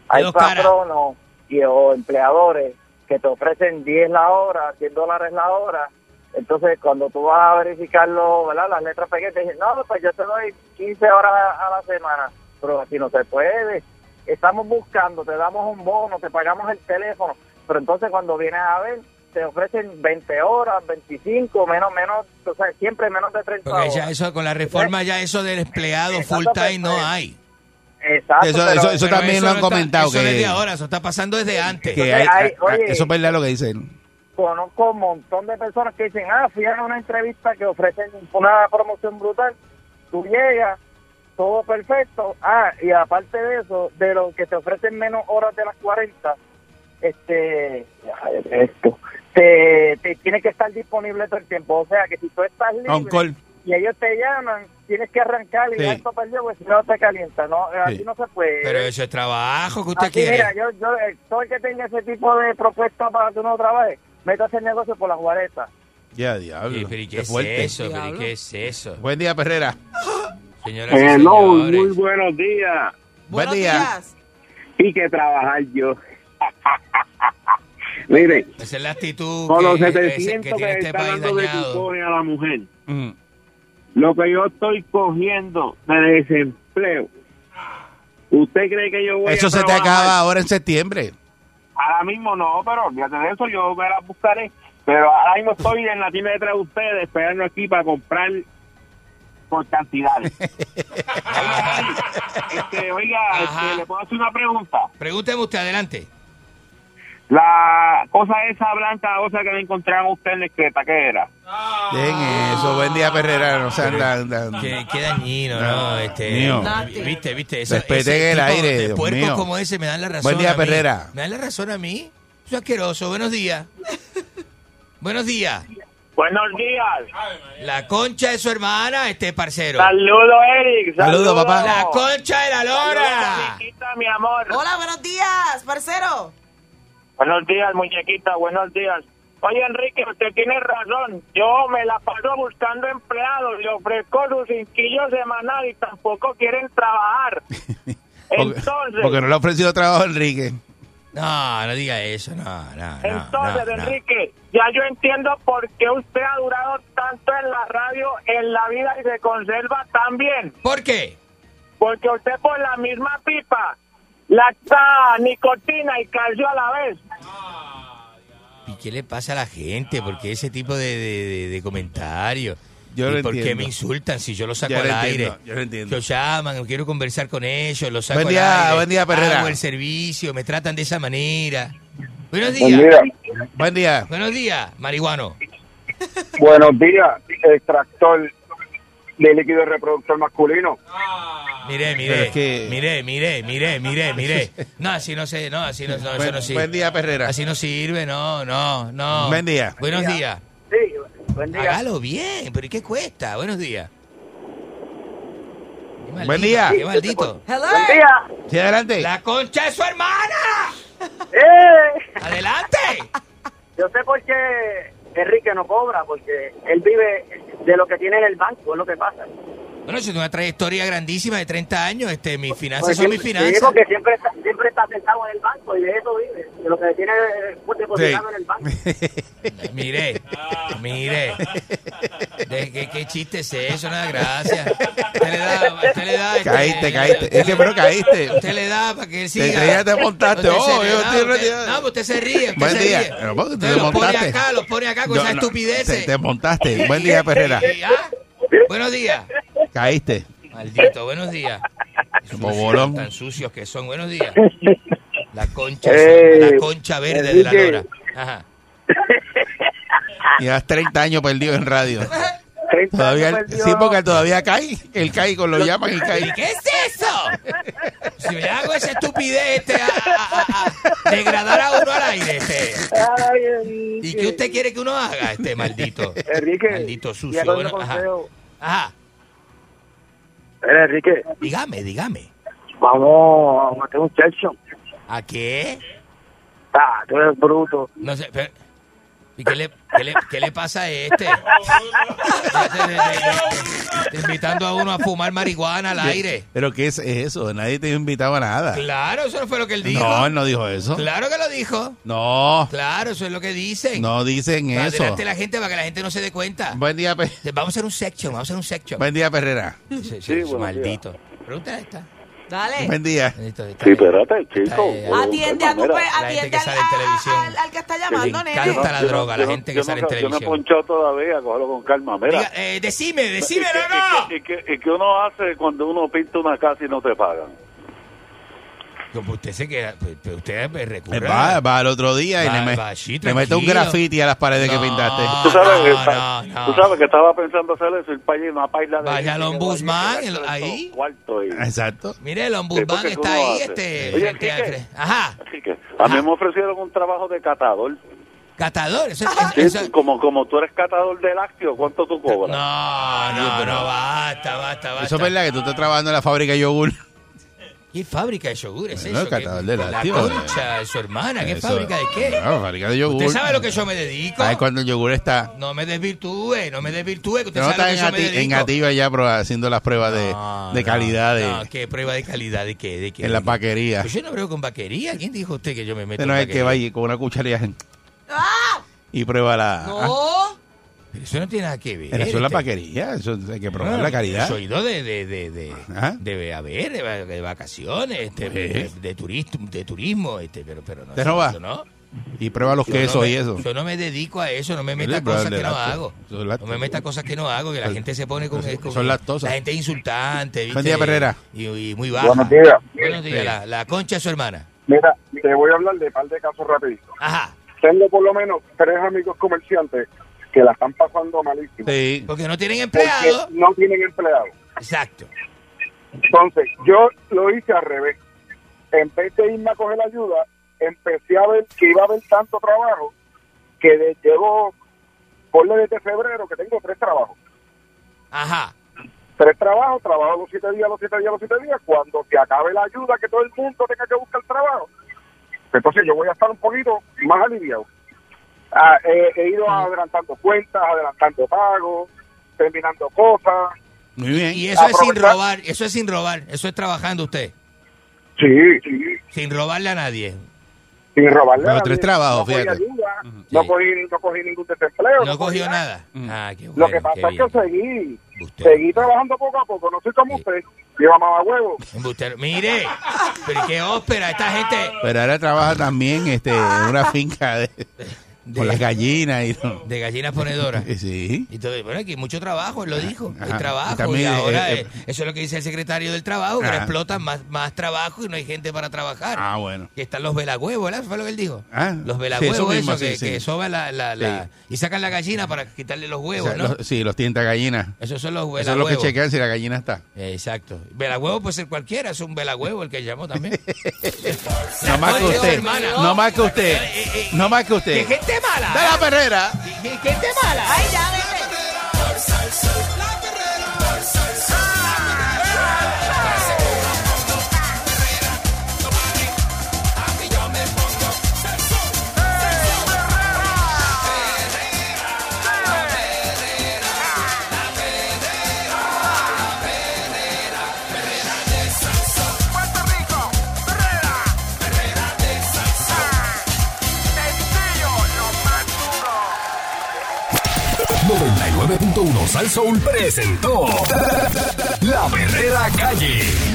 Hay dos caras? patronos y, o empleadores que te ofrecen 10 la hora, 100 dólares la hora. Entonces, cuando tú vas a verificarlo, ¿verdad? Las letras pequeñas, te dicen, no, pues yo te doy 15 horas a, a la semana. Pero así no se puede. Estamos buscando, te damos un bono, te pagamos el teléfono. Pero entonces, cuando vienes a ver, te ofrecen 20 horas, 25, menos, menos, o sea, siempre menos de 30 Porque horas. ya eso, con la reforma, ya eso del empleado full time no pues, hay. Exacto. Eso, pero- eso, eso Pero también lo han no está- comentado. Eso que, desde ahora, eso está pasando desde antes. que hay- Hay- oye. eso es verdad lo que dicen. conozco un montón de personas que dicen, ah, fui a una entrevista que ofrecen una promoción brutal, tú llegas, todo perfecto, ah, y aparte de eso, de lo que te ofrecen menos horas de las 40, este, esto, te, te tienes que estar disponible todo el tiempo, o sea que si tú estás libre On call. Y ellos te llaman, tienes que arrancar y Sí. ya esto perdió, porque si no te calienta, no, así Sí. no se puede. Pero eso es trabajo que usted Así, quiere. mira, yo, yo, eh, todo el que tenga ese tipo de propuesta para que uno trabaje, métase el negocio por las guaretas. Ya, Sí, diablo. pero ¿y qué Qué es fuerte. eso? ¿Pero ¿y qué es eso? Buen día, Perrera. Señoras y Hello, señores. muy buenos días. Buen Buenos día. días. Y que trabajar yo. Mire, Esa es la actitud con los que, ese- 700 que que, tiene este país dando de dañado. cupones a la mujer, Mm. Lo que yo estoy cogiendo de desempleo, ¿usted cree que yo voy Eso a se te acaba ahora en septiembre. Ahora mismo no, pero olvídate de eso, yo me la buscaré. Pero ahora mismo estoy en la tienda detrás de ustedes esperando aquí para comprar por cantidades. Oiga, este, oiga este, le puedo hacer una pregunta. Pregúnteme usted, adelante. La cosa esa blanca, cosa que me encontraron ustedes en la esqueta, ¿qué era? Dejen eso. Buen día, Perrera. No sean tan- tan- Qué, qué dañino, ¿no? Este, Mío. Viste, viste. Eso, Respeten ese el tipo aire, de Dios puercos mío. como ese me dan la razón. Buen día, a mí. Perrera. Me dan la razón a mí. Soy asqueroso. Buenos días. Buenos días. Buenos días. La concha de su hermana, este parcero. Saludos, Eric. Saludos, papá. La concha de la lora. Mi amor. Hola, buenos días, parcero. Buenos días, muñequita, buenos días. Oye, Enrique, usted tiene razón. Yo me la paso buscando empleados, le ofrezco su cinquillo semanal y tampoco quieren trabajar. Entonces, porque no le ha ofrecido trabajo Enrique. No, no diga eso, no, no, no. entonces, no, no. Enrique, ya yo entiendo por qué usted ha durado tanto en la radio, en la vida y se conserva tan bien. ¿Por qué? Porque usted por la misma pipa, lacta nicotina y calcio a la vez. ¿Y qué le pasa a la gente? ¿Por qué ese tipo de, de, de- de comentarios? Yo ¿Y lo por qué entiendo. me insultan si yo lo saco Yo al aire? entiendo, yo lo entiendo. Lo llaman, quiero conversar con ellos, lo saco Buen al día, aire. buen día, Perrera. Hago el servicio, me tratan de esa manera. Buenos días. Buen día. Buenos días, marihuano. Buenos días, extractor de líquido reproductor masculino. Mire, Pero mire, es que- mire, mire, mire, mire, mire. No, así no sé, no, así no, no, eso Buen, no sirve. buen día, Perrera. Así no sirve, no, no, no. Buen día. Buenos días. Sí, buen día. Hágalo bien, pero ¿y qué cuesta? Buenos días. Qué maldito, Buen día. Qué maldito. Hello. Buen día. Sí, adelante. La concha de su hermana. ¡Eh! Adelante. Yo sé por qué Enrique no cobra, porque él vive de lo que tiene en el banco, es lo que pasa. Bueno, yo tengo una trayectoria grandísima de 30 años. Este, mis finanzas Pues son mis siempre- finanzas. Sí, porque siempre está, siempre está sentado en el banco y de eso vive. De lo que tiene eh, pues, depositado en el banco. Mire, mire. De, ¿qué, ¿Qué chiste es eso? Nada, gracias. Usted le da, usted le da. este, Caíste, caíste. Es que, pero caíste. Usted le da para que él Te, siga. te, te montaste. Usted Oh, yo estoy retirado. No, pues usted se ríe. Usted Buen se día. ríe. Pero, ¿por qué Usted te los pone montaste? acá, los pone acá con Yo esas no, estupideces. Te, te montaste. Buen día, Perrera. Y, ah, Buenos días. Caíste. Maldito, buenos días. Como Sucios, bolón. Tan sucios que son. Buenos días. La concha, la concha verde de la lora. Ajá. Llevas 30 años perdido en radio. 30 Todavía, sí, porque todavía cae. Él cae con lo llaman y cae. ¿Y qué es eso? Si me hago esa estupidez este, a, a- a- a degradar a uno al aire, este. Ay. ¿Y qué usted quiere que uno haga, este maldito? Enrique. Maldito sucio. Bueno, ajá. Ajá. Enrique, Dígame, dígame. vamos a meter un session. ¿A qué? Ah, tú eres bruto. No sé, pero- ¿Y qué le, qué, le, qué le pasa a este? Invitando a uno a fumar marihuana al aire. ¿Pero qué es eso? Nadie te invitaba a nada. Claro, eso no fue lo que él dijo. No, él no dijo eso. Claro que lo dijo. No, Claro, eso es lo que dicen. no dicen Para eso. de la gente, para que la gente no se dé cuenta. Buen día, Pe- Vamos a hacer un section, vamos a hacer un section. buen día, Perrera. Sí, sí, Sí, maldito. Pregúntale a esta. Dale. Buen día. Sí, espérate, chico. Ahí. Atiende, a tu pe- gente atiende que al, sale en a- televisión. al- al que está llamando, nene. encanta la yo droga, la gente que sale en no- Yo no he televisión. ponchado todavía, cógelo con calma. Mira, Diga, eh, decime, decime, ¿Y qué- no, no. y qué- y qué- y qué uno hace cuando uno pinta una casa y no te pagan? Como usted se queda, pues, pues, usted pues, recurre. Eh, Va, va al otro día y Va, le, me- va, sí, le mete un graffiti a las paredes que No. pintaste. Tú sabes, no, está- no, tú sabes que estaba pensando hacer eso, para allí, una paila de... Vaya que ombudsman, que el- ahí. Exacto. Mire, el Sí, ombudsman porque está ahí, este. Oye, Enrique. Ajá, Así que a mí me ofrecieron un trabajo de catador. catador. Eso, Sí, eso- eso- como, como tú eres catador de lácteos, ¿cuánto tú cobras? no, no, no, basta, basta, basta. Eso es verdad que tú estás trabajando en la fábrica de yogur. ¿Qué fábrica de yogur es Bueno, eso? catador ¿Qué- de La lácteos. concha de su hermana, ¿qué Eso- fábrica de qué? No, fábrica de yogur. ¿Usted sabe a lo que yo me dedico? Ay, cuando el yogur está. No me desvirtúe, no me desvirtúe, que usted No sabe está en, lo que yo me ati- en dedico. activa ya haciendo las pruebas de, No, de no, calidad de, No, ¿qué prueba de calidad de qué? ¿De qué? en la vaquería. Pues yo no veo con vaquería. ¿Quién dijo usted que yo me meto Usted no en es el que vaya con una cucharilla ¡Ah! y prueba la. Ah, No. Eso no tiene nada que ver. Pero eso es la este. vaquería, eso hay que probar No, la calidad. Yo he ido de, de, de, de, de a ver, de, va- de vacaciones, este, Pues. de, de turismo, de turismo, este, pero, pero no. Yo no. Y prueba los Yo quesos no me- y eso. Yo no me dedico a eso, no me meta es cosas que no hago. Es No me meta cosas que no hago, que la gente se pone con... eso con- son lactosas. La gente es insultante, ¿viste? Buen día, Perrera. Y, y muy baja. Buenos días. Buenos días, Sí. la, la concha de su hermana. Mira, te voy a hablar de par de casos rapidito. Ajá. Tengo por lo menos tres amigos comerciantes que la están pasando malísimo. Sí. Porque no tienen Porque empleado. no tienen empleados. Exacto. Entonces, yo lo hice al revés. En vez de irme a coger ayuda, empecé a ver que iba a haber tanto trabajo que de- llevo, ponle desde febrero que tengo tres trabajos. Ajá. Tres trabajos, trabajo los siete días, los siete días, los siete días. Cuando se acabe la ayuda, que todo el mundo tenga que buscar trabajo, entonces yo voy a estar un poquito más aliviado. Ah, he, he ido adelantando cuentas, adelantando pagos, terminando cosas. Muy bien. Y eso es sin robar, eso es sin robar, eso es trabajando usted, Sí, sí. sin robarle a nadie. Sin robarle Pero a tres nadie. trabajos, no cogí fíjate. ayuda, Sí. no, cogí, no cogí ningún desempleo. No cogí cogió nada. Ah, qué bueno. Lo que pasa qué es que seguí, seguí trabajando poco a poco. No soy como Sí. usted, lleva mamá huevo. Mire, pero qué ópera, esta gente. Pero ahora trabaja también este, en una finca de, De, con las gallinas y de gallinas ponedoras. Sí. Y todo, bueno, aquí hay mucho trabajo, él lo dijo, hay Ajá. trabajo. Y ahora, eh, eh, eso es lo que dice el secretario del trabajo, que ahora explotan más, más trabajo y no hay gente para trabajar. Ah, bueno. Que están los velahuevos, ¿verdad? Fue lo que él dijo. Ah, los sí, velahuevos, eso mismo, eso, que, sí, que soban la, la, la- y sacan la gallina para quitarle los O huevos, sea, ¿no? los- sí, los tienta gallinas. Esos son los Eso es lo que chequean si la gallina está. Exacto. Velahuevo puede ser cualquiera, es un velahuevo el que llamó también. No más que usted. No más que usted. Eh, eh, No más que ¡Qué usted. Mala! ¡De la perrera! ¿Qué, mala! Ay, ya, vete. 100.1 Sal Soul presentó La Verdadera Calle.